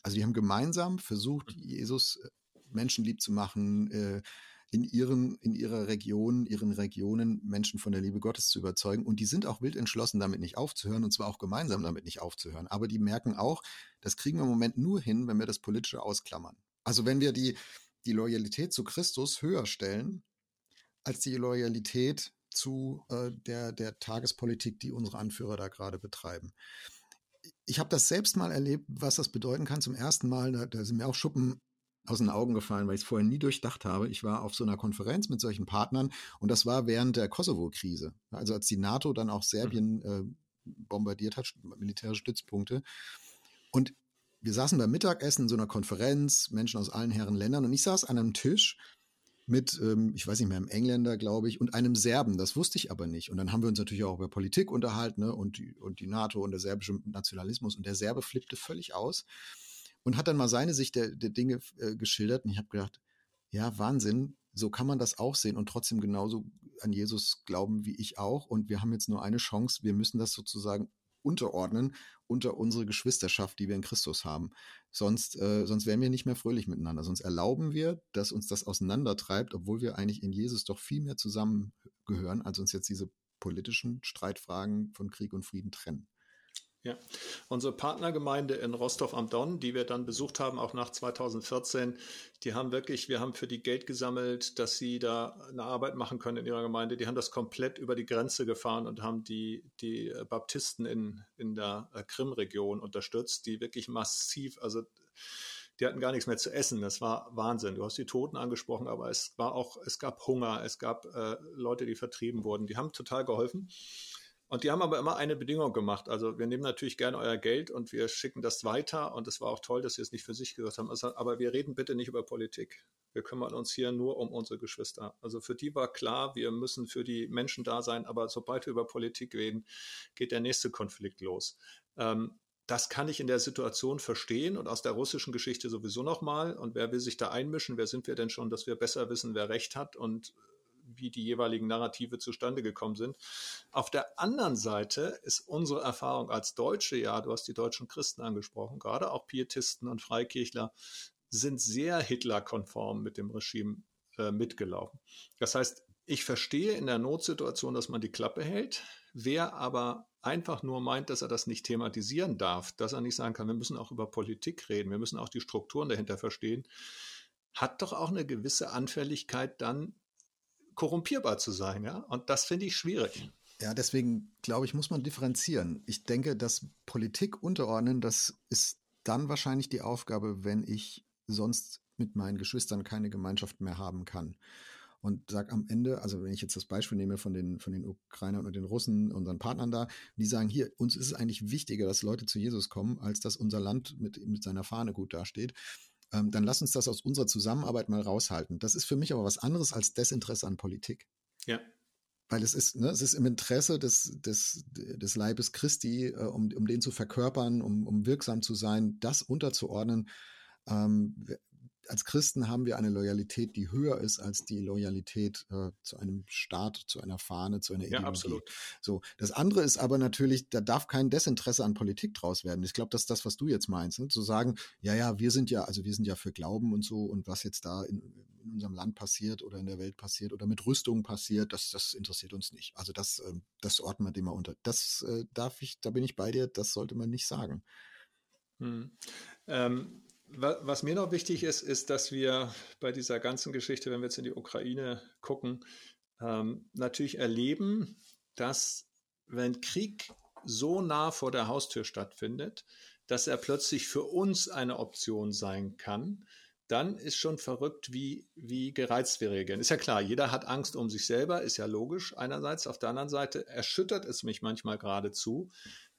Also die haben gemeinsam versucht, mhm. Jesus äh, menschenlieb zu machen, äh, in ihren, in ihrer Region, ihren Regionen Menschen von der Liebe Gottes zu überzeugen. Und die sind auch wild entschlossen, damit nicht aufzuhören, und zwar auch gemeinsam damit nicht aufzuhören. Aber die merken auch, das kriegen wir im Moment nur hin, wenn wir das Politische ausklammern. Also wenn wir die, die Loyalität zu Christus höher stellen, als die Loyalität zu äh, der, der Tagespolitik, die unsere Anführer da gerade betreiben ich habe das selbst mal erlebt, was das bedeuten kann. Zum ersten Mal, da, da sind mir auch Schuppen aus den Augen gefallen, weil ich es vorher nie durchdacht habe. Ich war auf so einer Konferenz mit solchen Partnern und das war während der Kosovo-Krise. Also als die NATO dann auch Serbien mhm. äh, bombardiert hat, militärische Stützpunkte. Und wir saßen beim Mittagessen in so einer Konferenz, Menschen aus allen Herren Ländern und ich saß an einem Tisch mit, ähm, ich weiß nicht mehr, einem Engländer, glaube ich, und einem Serben. Das wusste ich aber nicht. Und dann haben wir uns natürlich auch über Politik unterhalten ne? und, die, und die NATO und der serbische Nationalismus. Und der Serbe flippte völlig aus und hat dann mal seine Sicht der, der Dinge äh, geschildert. Und ich habe gedacht, ja, Wahnsinn, so kann man das auch sehen und trotzdem genauso an Jesus glauben wie ich auch. Und wir haben jetzt nur eine Chance. Wir müssen das sozusagen unterordnen unter unsere Geschwisterschaft, die wir in Christus haben. Sonst, äh, sonst wären wir nicht mehr fröhlich miteinander. Sonst erlauben wir, dass uns das auseinandertreibt, obwohl wir eigentlich in Jesus doch viel mehr zusammengehören, als uns jetzt diese politischen Streitfragen von Krieg und Frieden trennen. Ja, unsere Partnergemeinde in Rostov am Don, die wir dann besucht haben, auch nach 2014, die haben wirklich, wir haben für die Geld gesammelt, dass sie da eine Arbeit machen können in ihrer Gemeinde. Die haben das komplett über die Grenze gefahren und haben die, die Baptisten in, in der äh, Krim-Region unterstützt, die wirklich massiv, also die hatten gar nichts mehr zu essen. Das war Wahnsinn. Du hast die Toten angesprochen, aber es war auch, es gab Hunger, es gab äh, Leute, die vertrieben wurden. Die haben total geholfen. Und die haben aber immer eine Bedingung gemacht. Also wir nehmen natürlich gerne euer Geld und wir schicken das weiter. Und es war auch toll, dass sie es nicht für sich gesagt haben. Also, aber wir reden bitte nicht über Politik. Wir kümmern uns hier nur um unsere Geschwister. Also für die war klar, wir müssen für die Menschen da sein. Aber sobald wir über Politik reden, geht der nächste Konflikt los. Ähm, das kann ich in der Situation verstehen und aus der russischen Geschichte sowieso nochmal. Und wer will sich da einmischen? Wer sind wir denn schon, dass wir besser wissen, wer Recht hat und wie die jeweiligen Narrative zustande gekommen sind. Auf der anderen Seite ist unsere Erfahrung als Deutsche, ja, du hast die deutschen Christen angesprochen, gerade auch Pietisten und Freikirchler sind sehr Hitler-konform mit dem Regime äh, mitgelaufen. Das heißt, ich verstehe in der Notsituation, dass man die Klappe hält. Wer aber einfach nur meint, dass er das nicht thematisieren darf, dass er nicht sagen kann, wir müssen auch über Politik reden, wir müssen auch die Strukturen dahinter verstehen, hat doch auch eine gewisse Anfälligkeit dann korrumpierbar zu sein, ja. Und das finde ich schwierig. Ja, deswegen glaube ich, muss man differenzieren. Ich denke, dass Politik unterordnen, das ist dann wahrscheinlich die Aufgabe, wenn ich sonst mit meinen Geschwistern keine Gemeinschaft mehr haben kann. Und sag am Ende, also wenn ich jetzt das Beispiel nehme von den, von den Ukrainern und den Russen, unseren Partnern da, die sagen, hier, uns ist es eigentlich wichtiger, dass Leute zu Jesus kommen, als dass unser Land mit, mit seiner Fahne gut dasteht ähm, dann lass uns das aus unserer Zusammenarbeit mal raushalten. Das ist für mich aber was anderes als Desinteresse an Politik. Ja. Weil es ist, ne, es ist im Interesse des, des, des Leibes Christi, äh, um, um den zu verkörpern, um, um wirksam zu sein, das unterzuordnen. Ähm, als Christen haben wir eine Loyalität, die höher ist als die Loyalität äh, zu einem Staat, zu einer Fahne, zu einer Ideologie. Ja, absolut. So, das andere ist aber natürlich, da darf kein Desinteresse an Politik draus werden. Ich glaube, das ist das, was du jetzt meinst, ne? zu sagen, ja, ja, wir sind ja, also wir sind ja für Glauben und so und was jetzt da in, in unserem Land passiert oder in der Welt passiert oder mit Rüstungen passiert, das, das interessiert uns nicht. Also das, äh, das ordnen wir dem mal unter. Das äh, darf ich, da bin ich bei dir, das sollte man nicht sagen. Hm. Ähm, was mir noch wichtig ist, ist, dass wir bei dieser ganzen Geschichte, wenn wir jetzt in die Ukraine gucken, ähm, natürlich erleben, dass wenn Krieg so nah vor der Haustür stattfindet, dass er plötzlich für uns eine Option sein kann, dann ist schon verrückt, wie, wie gereizt wir reagieren. Ist ja klar, jeder hat Angst um sich selber, ist ja logisch einerseits. Auf der anderen Seite erschüttert es mich manchmal geradezu,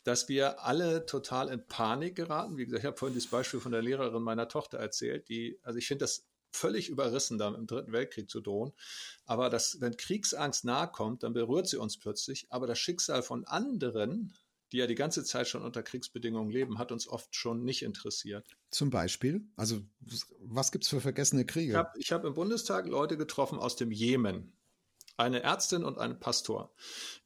dass wir alle total in Panik geraten. Wie gesagt, ich habe vorhin das Beispiel von der Lehrerin meiner Tochter erzählt, die, also ich finde das völlig überrissen, da im Dritten Weltkrieg zu drohen. Aber das, wenn Kriegsangst nahe kommt, dann berührt sie uns plötzlich. Aber das Schicksal von anderen, die ja die ganze Zeit schon unter Kriegsbedingungen leben, hat uns oft schon nicht interessiert. Zum Beispiel? Also, was gibt es für vergessene Kriege? Ich habe hab im Bundestag Leute getroffen aus dem Jemen. Eine Ärztin und ein Pastor.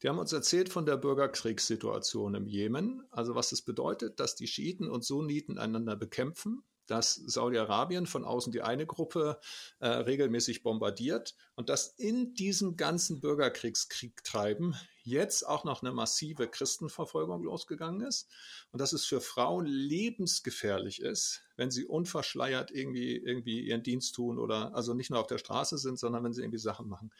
Die haben uns erzählt von der Bürgerkriegssituation im Jemen. Also, was es bedeutet, dass die Schiiten und Sunniten einander bekämpfen dass Saudi-Arabien von außen die eine Gruppe äh, regelmäßig bombardiert und dass in diesem ganzen Bürgerkriegskrieg treiben jetzt auch noch eine massive Christenverfolgung losgegangen ist und dass es für Frauen lebensgefährlich ist, wenn sie unverschleiert irgendwie, irgendwie ihren Dienst tun oder also nicht nur auf der Straße sind, sondern wenn sie irgendwie Sachen machen.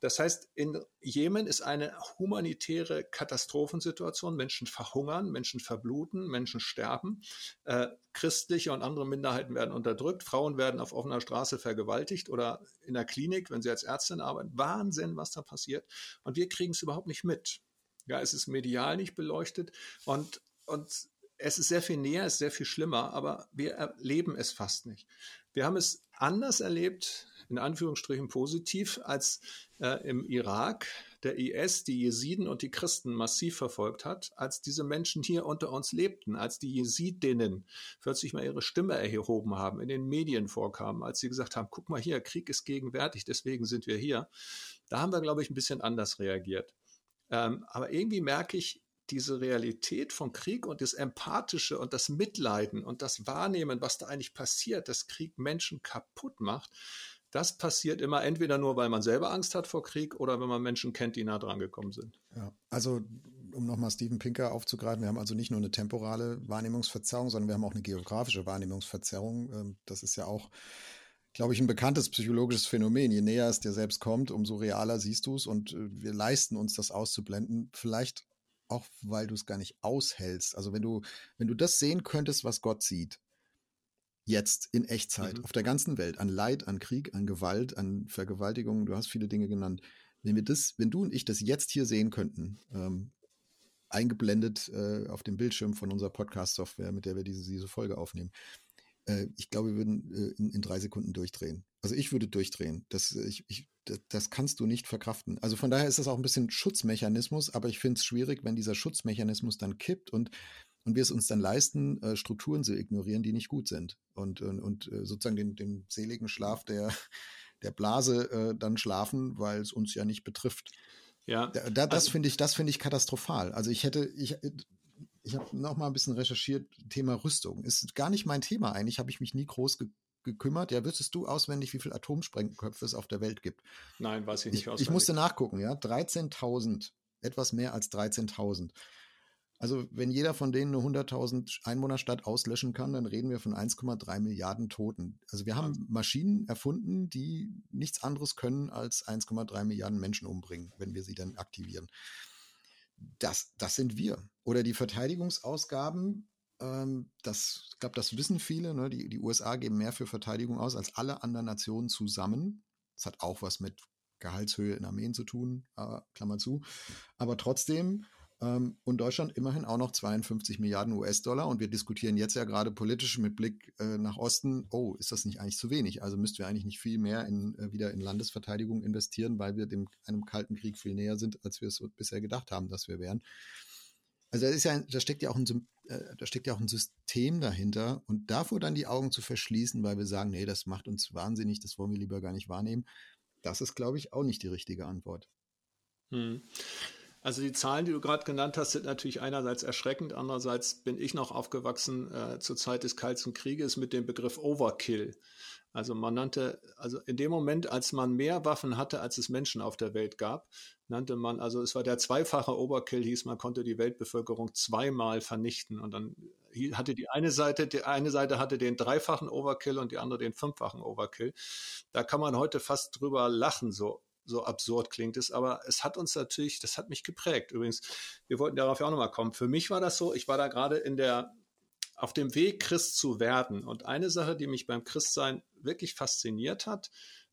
Das heißt, in Jemen ist eine humanitäre Katastrophensituation. Menschen verhungern, Menschen verbluten, Menschen sterben. Äh, christliche und andere Minderheiten werden unterdrückt. Frauen werden auf offener Straße vergewaltigt oder in der Klinik, wenn sie als Ärztin arbeiten. Wahnsinn, was da passiert. Und wir kriegen es überhaupt nicht mit. Ja, es ist medial nicht beleuchtet und, und es ist sehr viel näher, es ist sehr viel schlimmer, aber wir erleben es fast nicht. Wir haben es anders erlebt in Anführungsstrichen positiv, als äh, im Irak der IS die Jesiden und die Christen massiv verfolgt hat, als diese Menschen hier unter uns lebten, als die Jesidinnen plötzlich mal ihre Stimme erhoben haben, in den Medien vorkamen, als sie gesagt haben, guck mal hier, Krieg ist gegenwärtig, deswegen sind wir hier. Da haben wir, glaube ich, ein bisschen anders reagiert. Ähm, aber irgendwie merke ich, diese Realität von Krieg und das Empathische und das Mitleiden und das Wahrnehmen, was da eigentlich passiert, dass Krieg Menschen kaputt macht, das passiert immer entweder nur, weil man selber Angst hat vor Krieg oder wenn man Menschen kennt, die nah dran gekommen sind. Ja, also um nochmal Steven Pinker aufzugreifen, wir haben also nicht nur eine temporale Wahrnehmungsverzerrung, sondern wir haben auch eine geografische Wahrnehmungsverzerrung. Ähm, das ist ja auch, glaube ich, ein bekanntes psychologisches Phänomen. Je näher es dir selbst kommt, umso realer siehst du es und äh, wir leisten uns das auszublenden. Vielleicht auch, weil du es gar nicht aushältst. Also wenn du, wenn du das sehen könntest, was Gott sieht, jetzt in Echtzeit mhm. auf der ganzen Welt an Leid, an Krieg, an Gewalt, an Vergewaltigungen. Du hast viele Dinge genannt. Wenn wir das, wenn du und ich das jetzt hier sehen könnten, ähm, eingeblendet äh, auf dem Bildschirm von unserer Podcast-Software, mit der wir diese, diese Folge aufnehmen, äh, ich glaube, wir würden äh, in, in, drei Sekunden durchdrehen. Also ich würde durchdrehen. Das, ich, ich, das, kannst du nicht verkraften. Also von daher ist das auch ein bisschen Schutzmechanismus, aber ich finde es schwierig, wenn dieser Schutzmechanismus dann kippt und und wir es uns dann leisten, äh, Strukturen zu ignorieren, die nicht gut sind und, und, und äh, sozusagen den, den seligen Schlaf der, der Blase äh, dann schlafen, weil es uns ja nicht betrifft. Ja. Da, da, das also, finde ich, das finde ich katastrophal. Also ich hätte, ich, ich habe noch mal ein bisschen recherchiert, Thema Rüstung. Ist gar nicht mein Thema. Eigentlich habe ich mich nie groß ge gekümmert. Ja, wüsstest du auswendig, wie viele Atomsprengköpfe es auf der Welt gibt? Nein, weiß ich nicht ich, auswendig. Ich musste nachgucken, ja. 13.000. Etwas mehr als 13.000. Also wenn jeder von denen eine 100.000 Einwohnerstadt auslöschen kann, dann reden wir von 1,3 Milliarden Toten. Also wir haben Maschinen erfunden, die nichts anderes können als 1,3 Milliarden Menschen umbringen, wenn wir sie dann aktivieren. Das, das sind wir. Oder die Verteidigungsausgaben, das, ich glaube, das wissen viele. Ne? Die, die USA geben mehr für Verteidigung aus als alle anderen Nationen zusammen. Das hat auch was mit Gehaltshöhe in Armeen zu tun, äh, Klammer zu. Aber trotzdem ähm, und Deutschland immerhin auch noch 52 Milliarden US-Dollar. Und wir diskutieren jetzt ja gerade politisch mit Blick äh, nach Osten, oh, ist das nicht eigentlich zu wenig? Also müssten wir eigentlich nicht viel mehr in, äh, wieder in Landesverteidigung investieren, weil wir dem, einem Kalten Krieg viel näher sind, als wir es bisher gedacht haben, dass wir wären. Also da ist ja, da steckt ja auch ein, äh, da steckt ja auch ein System dahinter und davor dann die Augen zu verschließen, weil wir sagen, nee, das macht uns wahnsinnig, das wollen wir lieber gar nicht wahrnehmen. Das ist, glaube ich, auch nicht die richtige Antwort. Hm. Also die Zahlen, die du gerade genannt hast, sind natürlich einerseits erschreckend, andererseits bin ich noch aufgewachsen äh, zur Zeit des Kalten Krieges mit dem Begriff Overkill. Also man nannte, also in dem Moment, als man mehr Waffen hatte, als es Menschen auf der Welt gab, nannte man, also es war der zweifache Overkill, hieß man konnte die Weltbevölkerung zweimal vernichten. Und dann hatte die eine Seite, die eine Seite hatte den dreifachen Overkill und die andere den fünffachen Overkill. Da kann man heute fast drüber lachen, so so absurd klingt es, aber es hat uns natürlich, das hat mich geprägt. Übrigens, wir wollten darauf ja auch nochmal kommen. Für mich war das so, ich war da gerade in der, auf dem Weg, Christ zu werden. Und eine Sache, die mich beim Christsein wirklich fasziniert hat,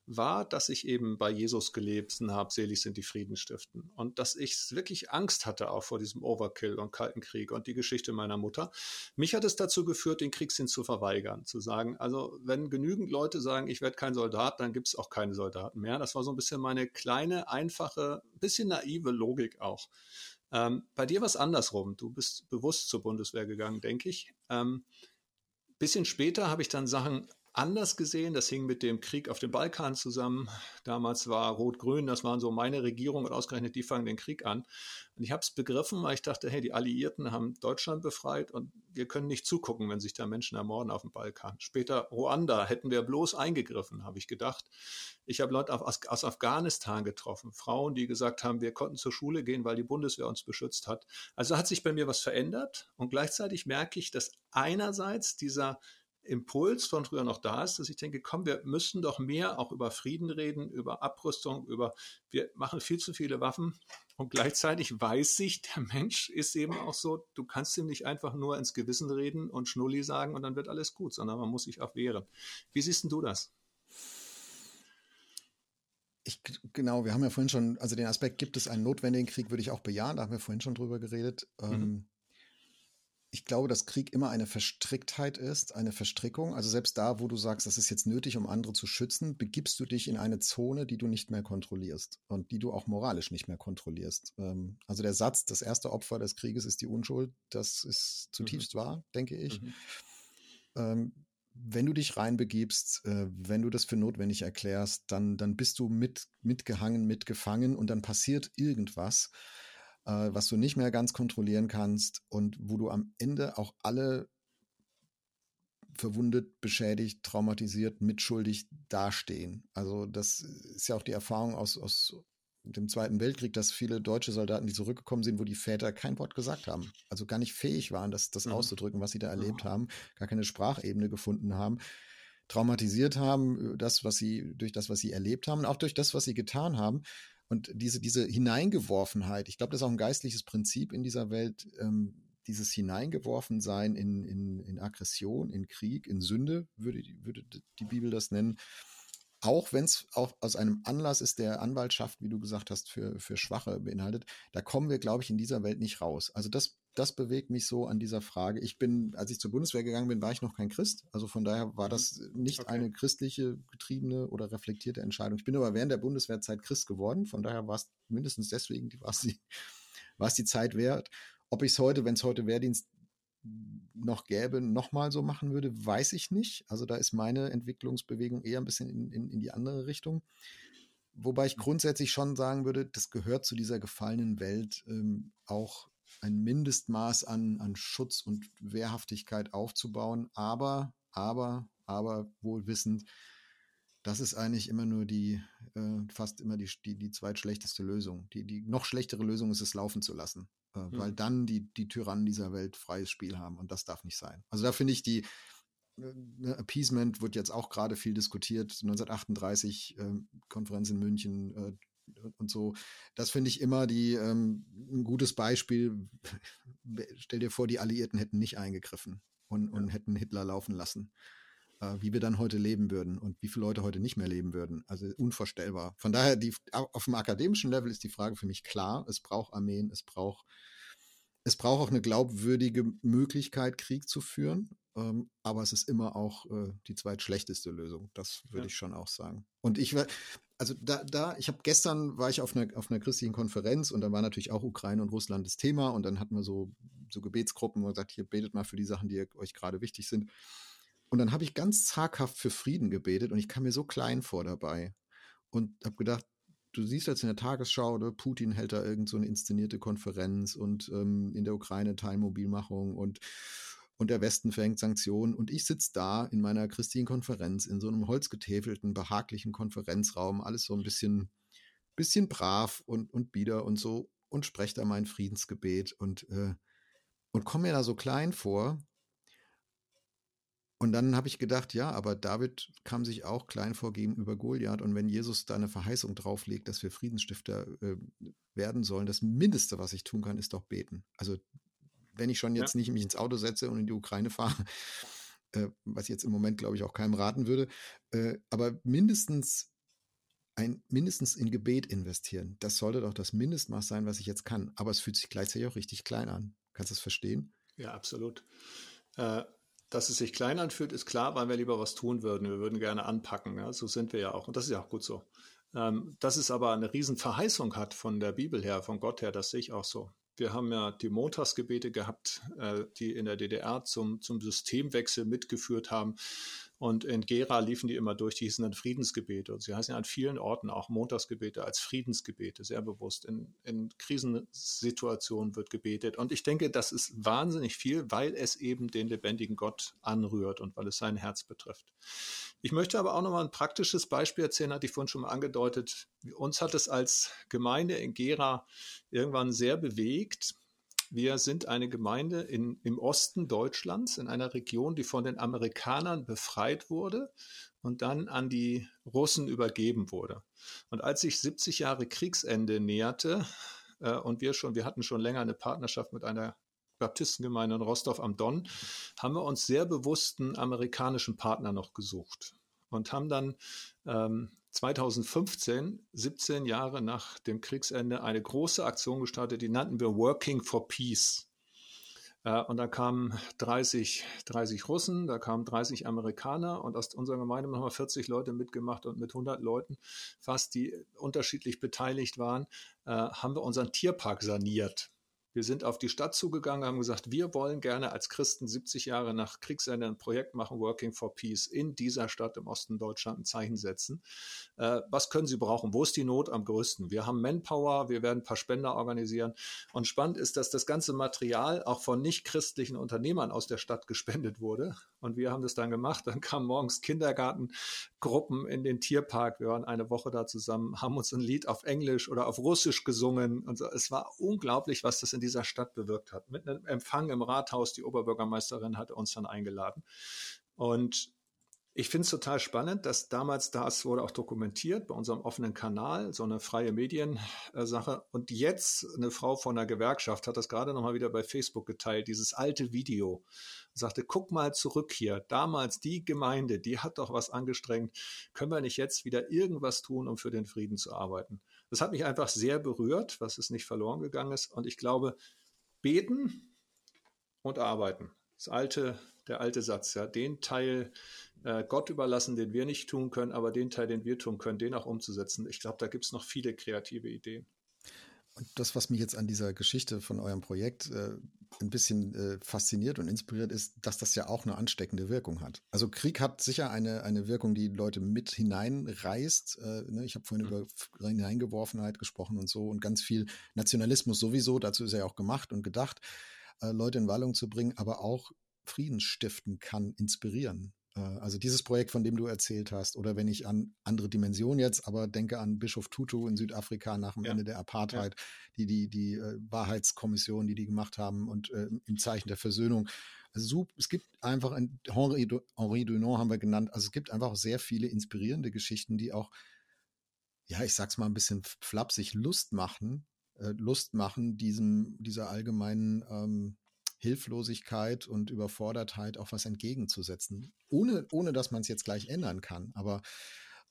war, dass ich eben bei Jesus gelesen habe, selig sind die Friedenstiften. Und dass ich wirklich Angst hatte auch vor diesem Overkill und Kalten Krieg und die Geschichte meiner Mutter. Mich hat es dazu geführt, den Kriegssinn zu verweigern, zu sagen, also wenn genügend Leute sagen, ich werde kein Soldat, dann gibt es auch keine Soldaten mehr. Das war so ein bisschen meine kleine, einfache, bisschen naive Logik auch. Ähm, bei dir war es andersrum. Du bist bewusst zur Bundeswehr gegangen, denke ich. Ähm, bisschen später habe ich dann Sachen anders gesehen. Das hing mit dem Krieg auf dem Balkan zusammen. Damals war Rot-Grün, das waren so meine Regierung und ausgerechnet die fangen den Krieg an. Und ich habe es begriffen, weil ich dachte, hey, die Alliierten haben Deutschland befreit und wir können nicht zugucken, wenn sich da Menschen ermorden auf dem Balkan. Später Ruanda hätten wir bloß eingegriffen, habe ich gedacht. Ich habe Leute aus, Afghanistan getroffen, Frauen, die gesagt haben, wir konnten zur Schule gehen, weil die Bundeswehr uns beschützt hat. Also hat sich bei mir was verändert und gleichzeitig merke ich, dass einerseits dieser Impuls von früher noch da ist, dass ich denke, komm, wir müssen doch mehr auch über Frieden reden, über Abrüstung, über, wir machen viel zu viele Waffen und gleichzeitig weiß ich, der Mensch ist eben auch so, du kannst ihm nicht einfach nur ins Gewissen reden und Schnulli sagen und dann wird alles gut, sondern man muss sich auch wehren. Wie siehst du das? Ich, genau, wir haben ja vorhin schon, also den Aspekt, gibt es einen notwendigen Krieg, würde ich auch bejahen, da haben wir vorhin schon drüber geredet. Mhm. Ähm, ich glaube, dass Krieg immer eine Verstricktheit ist, eine Verstrickung. Also selbst da, wo du sagst, das ist jetzt nötig, um andere zu schützen, begibst du dich in eine Zone, die du nicht mehr kontrollierst und die du auch moralisch nicht mehr kontrollierst. Ähm, also der Satz, das erste Opfer des Krieges ist die Unschuld, das ist zutiefst mhm. wahr, denke ich. Mhm. Ähm, wenn du dich reinbegibst, äh, wenn du das für notwendig erklärst, dann, dann bist du mit, mitgehangen, mitgefangen und dann passiert irgendwas äh, was du nicht mehr ganz kontrollieren kannst und wo du am Ende auch alle verwundet, beschädigt, traumatisiert, mitschuldig dastehen. Also das ist ja auch die Erfahrung aus, aus dem Zweiten Weltkrieg, dass viele deutsche Soldaten, die zurückgekommen sind, wo die Väter kein Wort gesagt haben, also gar nicht fähig waren, das, das mhm. auszudrücken, was sie da erlebt mhm. haben, gar keine Sprachebene gefunden haben, traumatisiert haben, äh, das, was sie, durch das, was sie erlebt haben, auch durch das, was sie getan haben. Und diese, diese Hineingeworfenheit, ich glaube, das ist auch ein geistliches Prinzip in dieser Welt, ähm, dieses Hineingeworfensein in, in, in Aggression, in Krieg, in Sünde, würde, würde die Bibel das nennen. Auch wenn es auch aus einem Anlass ist, der Anwaltschaft, wie du gesagt hast, für, für Schwache beinhaltet, da kommen wir, glaube ich, in dieser Welt nicht raus. Also das das bewegt mich so an dieser Frage. Ich bin, als ich zur Bundeswehr gegangen bin, war ich noch kein Christ. Also von daher war mhm. das nicht okay. eine christliche, getriebene oder reflektierte Entscheidung. Ich bin aber während der Bundeswehrzeit Christ geworden. Von daher war es mindestens deswegen, war es die, war es die Zeit wert. Ob ich es heute, wenn es heute Wehrdienst noch gäbe, nochmal so machen würde, weiß ich nicht. Also da ist meine Entwicklungsbewegung eher ein bisschen in, in, in die andere Richtung. Wobei ich mhm. grundsätzlich schon sagen würde, das gehört zu dieser gefallenen Welt ähm, auch ein Mindestmaß an, an Schutz und Wehrhaftigkeit aufzubauen, aber, aber, aber wohl wissend, das ist eigentlich immer nur die, äh, fast immer die, die, die zweitschlechteste Lösung. Die, die noch schlechtere Lösung ist es laufen zu lassen, äh, mhm. weil dann die, die Tyrannen dieser Welt freies Spiel haben und das darf nicht sein. Also da finde ich die, äh, Appeasement wird jetzt auch gerade viel diskutiert. 1938 äh, Konferenz in München, äh, und so. Das finde ich immer die, ähm, ein gutes Beispiel. Stell dir vor, die Alliierten hätten nicht eingegriffen und, und hätten Hitler laufen lassen. Äh, wie wir dann heute leben würden und wie viele Leute heute nicht mehr leben würden. Also unvorstellbar. Von daher, die, auf dem akademischen Level ist die Frage für mich klar. Es braucht Armeen, es braucht es braucht auch eine glaubwürdige Möglichkeit, Krieg zu führen, ähm, aber es ist immer auch äh, die zweitschlechteste Lösung. Das würde ja. ich schon auch sagen. Und ich, also da, da, ich habe gestern war ich auf einer auf einer christlichen Konferenz und da war natürlich auch Ukraine und Russland das Thema und dann hatten wir so so Gebetsgruppen und gesagt, hier betet mal für die Sachen, die euch gerade wichtig sind. Und dann habe ich ganz zaghaft für Frieden gebetet und ich kam mir so klein vor dabei und habe gedacht, du siehst jetzt in der Tagesschau, ne, Putin hält da irgend so eine inszenierte Konferenz und ähm, in der Ukraine Teilmobilmachung und und der Westen verhängt Sanktionen und ich sitze da in meiner christlichen Konferenz in so einem holzgetäfelten, behaglichen Konferenzraum, alles so ein bisschen, bisschen brav und, und bieder und so und spreche da mein Friedensgebet und, äh, und komme mir da so klein vor und dann habe ich gedacht, ja, aber David kam sich auch klein vorgeben über Goliath. Und wenn Jesus da eine Verheißung drauflegt, dass wir Friedensstifter äh, werden sollen, das Mindeste, was ich tun kann, ist doch beten. Also wenn ich schon jetzt ja. nicht mich ins Auto setze und in die Ukraine fahre, äh, was ich jetzt im Moment, glaube ich, auch keinem raten würde, äh, aber mindestens ein, mindestens in Gebet investieren. Das sollte doch das Mindestmaß sein, was ich jetzt kann. Aber es fühlt sich gleichzeitig auch richtig klein an. Kannst du es verstehen? Ja, absolut. Äh, dass es sich klein anfühlt, ist klar, weil wir lieber was tun würden. Wir würden gerne anpacken. Ja? So sind wir ja auch. Und das ist ja auch gut so. Ähm, dass es aber eine Riesenverheißung hat von der Bibel her, von Gott her, das sehe ich auch so. Wir haben ja die Montagsgebete gehabt, äh, die in der DDR zum, zum Systemwechsel mitgeführt haben. Und in Gera liefen die immer durch, die hießen dann Friedensgebete. Und sie heißen ja an vielen Orten auch Montagsgebete als Friedensgebete, sehr bewusst. In, in Krisensituationen wird gebetet. Und ich denke, das ist wahnsinnig viel, weil es eben den lebendigen Gott anrührt und weil es sein Herz betrifft. Ich möchte aber auch noch mal ein praktisches Beispiel erzählen, hatte ich vorhin schon mal angedeutet. Uns hat es als Gemeinde in Gera irgendwann sehr bewegt, wir sind eine Gemeinde in, im Osten Deutschlands, in einer Region, die von den Amerikanern befreit wurde und dann an die Russen übergeben wurde. Und als sich 70 Jahre Kriegsende näherte äh, und wir schon, wir hatten schon länger eine Partnerschaft mit einer Baptistengemeinde in Rostov am Don, haben wir uns sehr bewussten amerikanischen Partner noch gesucht und haben dann ähm, 2015, 17 Jahre nach dem Kriegsende, eine große Aktion gestartet, die nannten wir Working for Peace. Äh, und da kamen 30, 30 Russen, da kamen 30 Amerikaner und aus unserer Gemeinde haben wir 40 Leute mitgemacht und mit 100 Leuten fast, die unterschiedlich beteiligt waren, äh, haben wir unseren Tierpark saniert. Wir sind auf die Stadt zugegangen, haben gesagt, wir wollen gerne als Christen 70 Jahre nach Kriegsende ein Projekt machen, Working for Peace, in dieser Stadt im Osten Deutschland ein Zeichen setzen. Äh, was können Sie brauchen? Wo ist die Not am größten? Wir haben Manpower, wir werden ein paar Spender organisieren. Und spannend ist, dass das ganze Material auch von nicht-christlichen Unternehmern aus der Stadt gespendet wurde. Und wir haben das dann gemacht. Dann kamen morgens Kindergartengruppen in den Tierpark. Wir waren eine Woche da zusammen, haben uns ein Lied auf Englisch oder auf Russisch gesungen. Und so. es war unglaublich, was das in dieser Stadt bewirkt hat. Mit einem Empfang im Rathaus, die Oberbürgermeisterin hatte uns dann eingeladen. Und ich finde es total spannend, dass damals das wurde auch dokumentiert bei unserem offenen Kanal, so eine freie Mediensache. Und jetzt eine Frau von der Gewerkschaft hat das gerade nochmal wieder bei Facebook geteilt, dieses alte Video. Und sagte, guck mal zurück hier. Damals die Gemeinde, die hat doch was angestrengt. Können wir nicht jetzt wieder irgendwas tun, um für den Frieden zu arbeiten? Das hat mich einfach sehr berührt, was es nicht verloren gegangen ist. Und ich glaube, beten und arbeiten. Das alte, der alte Satz, ja, den Teil äh, Gott überlassen, den wir nicht tun können, aber den Teil, den wir tun können, den auch umzusetzen. Ich glaube, da gibt es noch viele kreative Ideen. Und das, was mich jetzt an dieser Geschichte von eurem Projekt äh, ein bisschen äh, fasziniert und inspiriert, ist, dass das ja auch eine ansteckende Wirkung hat. Also Krieg hat sicher eine, eine Wirkung, die Leute mit hineinreißt. Äh, ne? Ich habe vorhin mhm. über Hineingeworfenheit gesprochen und so und ganz viel Nationalismus sowieso, dazu ist er ja auch gemacht und gedacht, äh, Leute in Wallung zu bringen, aber auch Frieden stiften kann, inspirieren. Äh, also dieses Projekt, von dem du erzählt hast, oder wenn ich an andere Dimensionen jetzt, aber denke an Bischof Tutu in Südafrika nach dem ja. Ende der Apartheid, ja. die die die äh, Wahrheitskommission, die die gemacht haben und äh, im Zeichen der Versöhnung. Also es gibt einfach ein, Henri, Henri Dunant haben wir genannt. Also es gibt einfach sehr viele inspirierende Geschichten, die auch, ja, ich sag's mal ein bisschen flapsig, Lust machen, äh, Lust machen diesem dieser allgemeinen ähm, Hilflosigkeit und Überfordertheit auch was entgegenzusetzen, ohne, ohne dass man es jetzt gleich ändern kann. Aber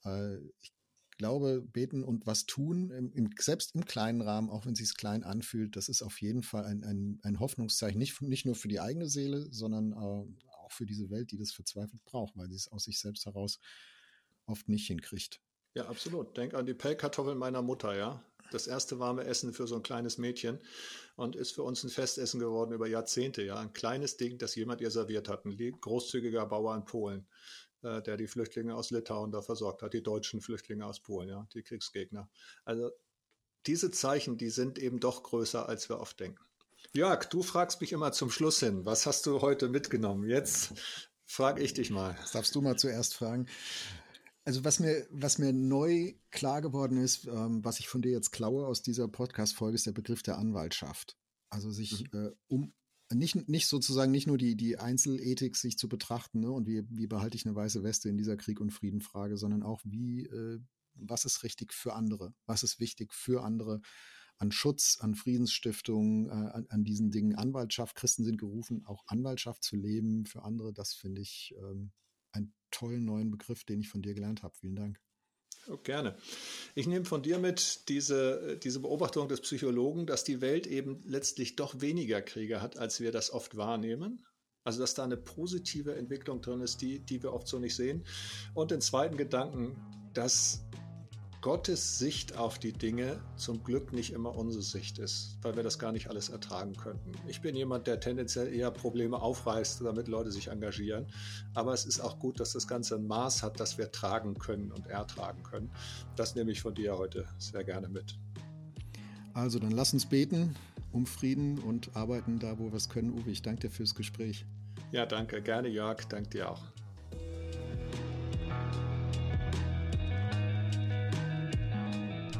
äh, ich glaube, beten und was tun, im, im, selbst im kleinen Rahmen, auch wenn es sich klein anfühlt, das ist auf jeden Fall ein, ein, ein Hoffnungszeichen, nicht, nicht nur für die eigene Seele, sondern äh, auch für diese Welt, die das verzweifelt braucht, weil sie es aus sich selbst heraus oft nicht hinkriegt. Ja, absolut. Denk an die Pellkartoffeln meiner Mutter, ja. Das erste warme Essen für so ein kleines Mädchen und ist für uns ein Festessen geworden über Jahrzehnte, ja. Ein kleines Ding, das jemand ihr serviert hat. Ein großzügiger Bauer in Polen. äh, der die Flüchtlinge aus Litauen da versorgt hat, die deutschen Flüchtlinge aus Polen, ja, die Kriegsgegner. Also diese Zeichen, die sind eben doch größer, als wir oft denken. Jörg, du fragst mich immer zum Schluss hin, was hast du heute mitgenommen? Jetzt frage ich dich mal. Das darfst du mal zuerst fragen. Also was mir, was mir neu klar geworden ist, ähm, was ich von dir jetzt klaue aus dieser Podcast-Folge, ist der Begriff der Anwaltschaft. Also sich mhm. äh, um nicht, nicht sozusagen nicht nur die, die Einzelethik sich zu betrachten ne, und wie, wie behalte ich eine weiße Weste in dieser Krieg- und Friedenfrage, sondern auch wie, äh, was ist richtig für andere, was ist wichtig für andere an Schutz, an Friedensstiftung, äh, an, an, diesen Dingen. Anwaltschaft, Christen sind gerufen, auch Anwaltschaft zu leben für andere, das finde ich ähm, einen tollen neuen Begriff, den ich von dir gelernt habe. Vielen Dank. Oh, gerne. Ich nehme von dir mit diese, diese Beobachtung des Psychologen, dass die Welt eben letztlich doch weniger Kriege hat, als wir das oft wahrnehmen. Also dass da eine positive Entwicklung drin ist, die, die wir oft so nicht sehen. Und den zweiten Gedanken, dass Gottes Sicht auf die Dinge zum Glück nicht immer unsere Sicht ist, weil wir das gar nicht alles ertragen könnten. Ich bin jemand, der tendenziell eher Probleme aufreißt, damit Leute sich engagieren. Aber es ist auch gut, dass das Ganze ein Maß hat, das wir tragen können und ertragen können. Das nehme ich von dir heute sehr gerne mit. Also dann lass uns beten um Frieden und arbeiten da, wo wir es können. Uwe, ich danke dir fürs Gespräch. Ja, danke. Gerne, Jörg. Danke dir auch.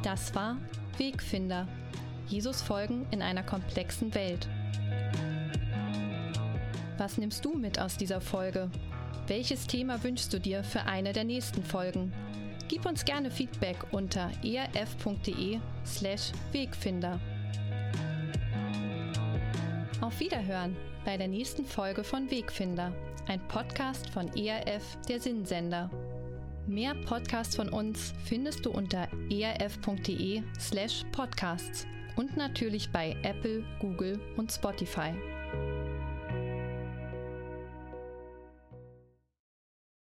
Das war Wegfinder. Jesus folgen in einer komplexen Welt. Was nimmst du mit aus dieser Folge? Welches Thema wünschst du dir für eine der nächsten Folgen? Gib uns gerne Feedback unter erf.de/slash Wegfinder. Auf Wiederhören bei der nächsten Folge von Wegfinder, ein Podcast von ERF, der Sinnsender. Mehr Podcasts von uns findest du unter erf.de slash podcasts und natürlich bei Apple, Google und Spotify.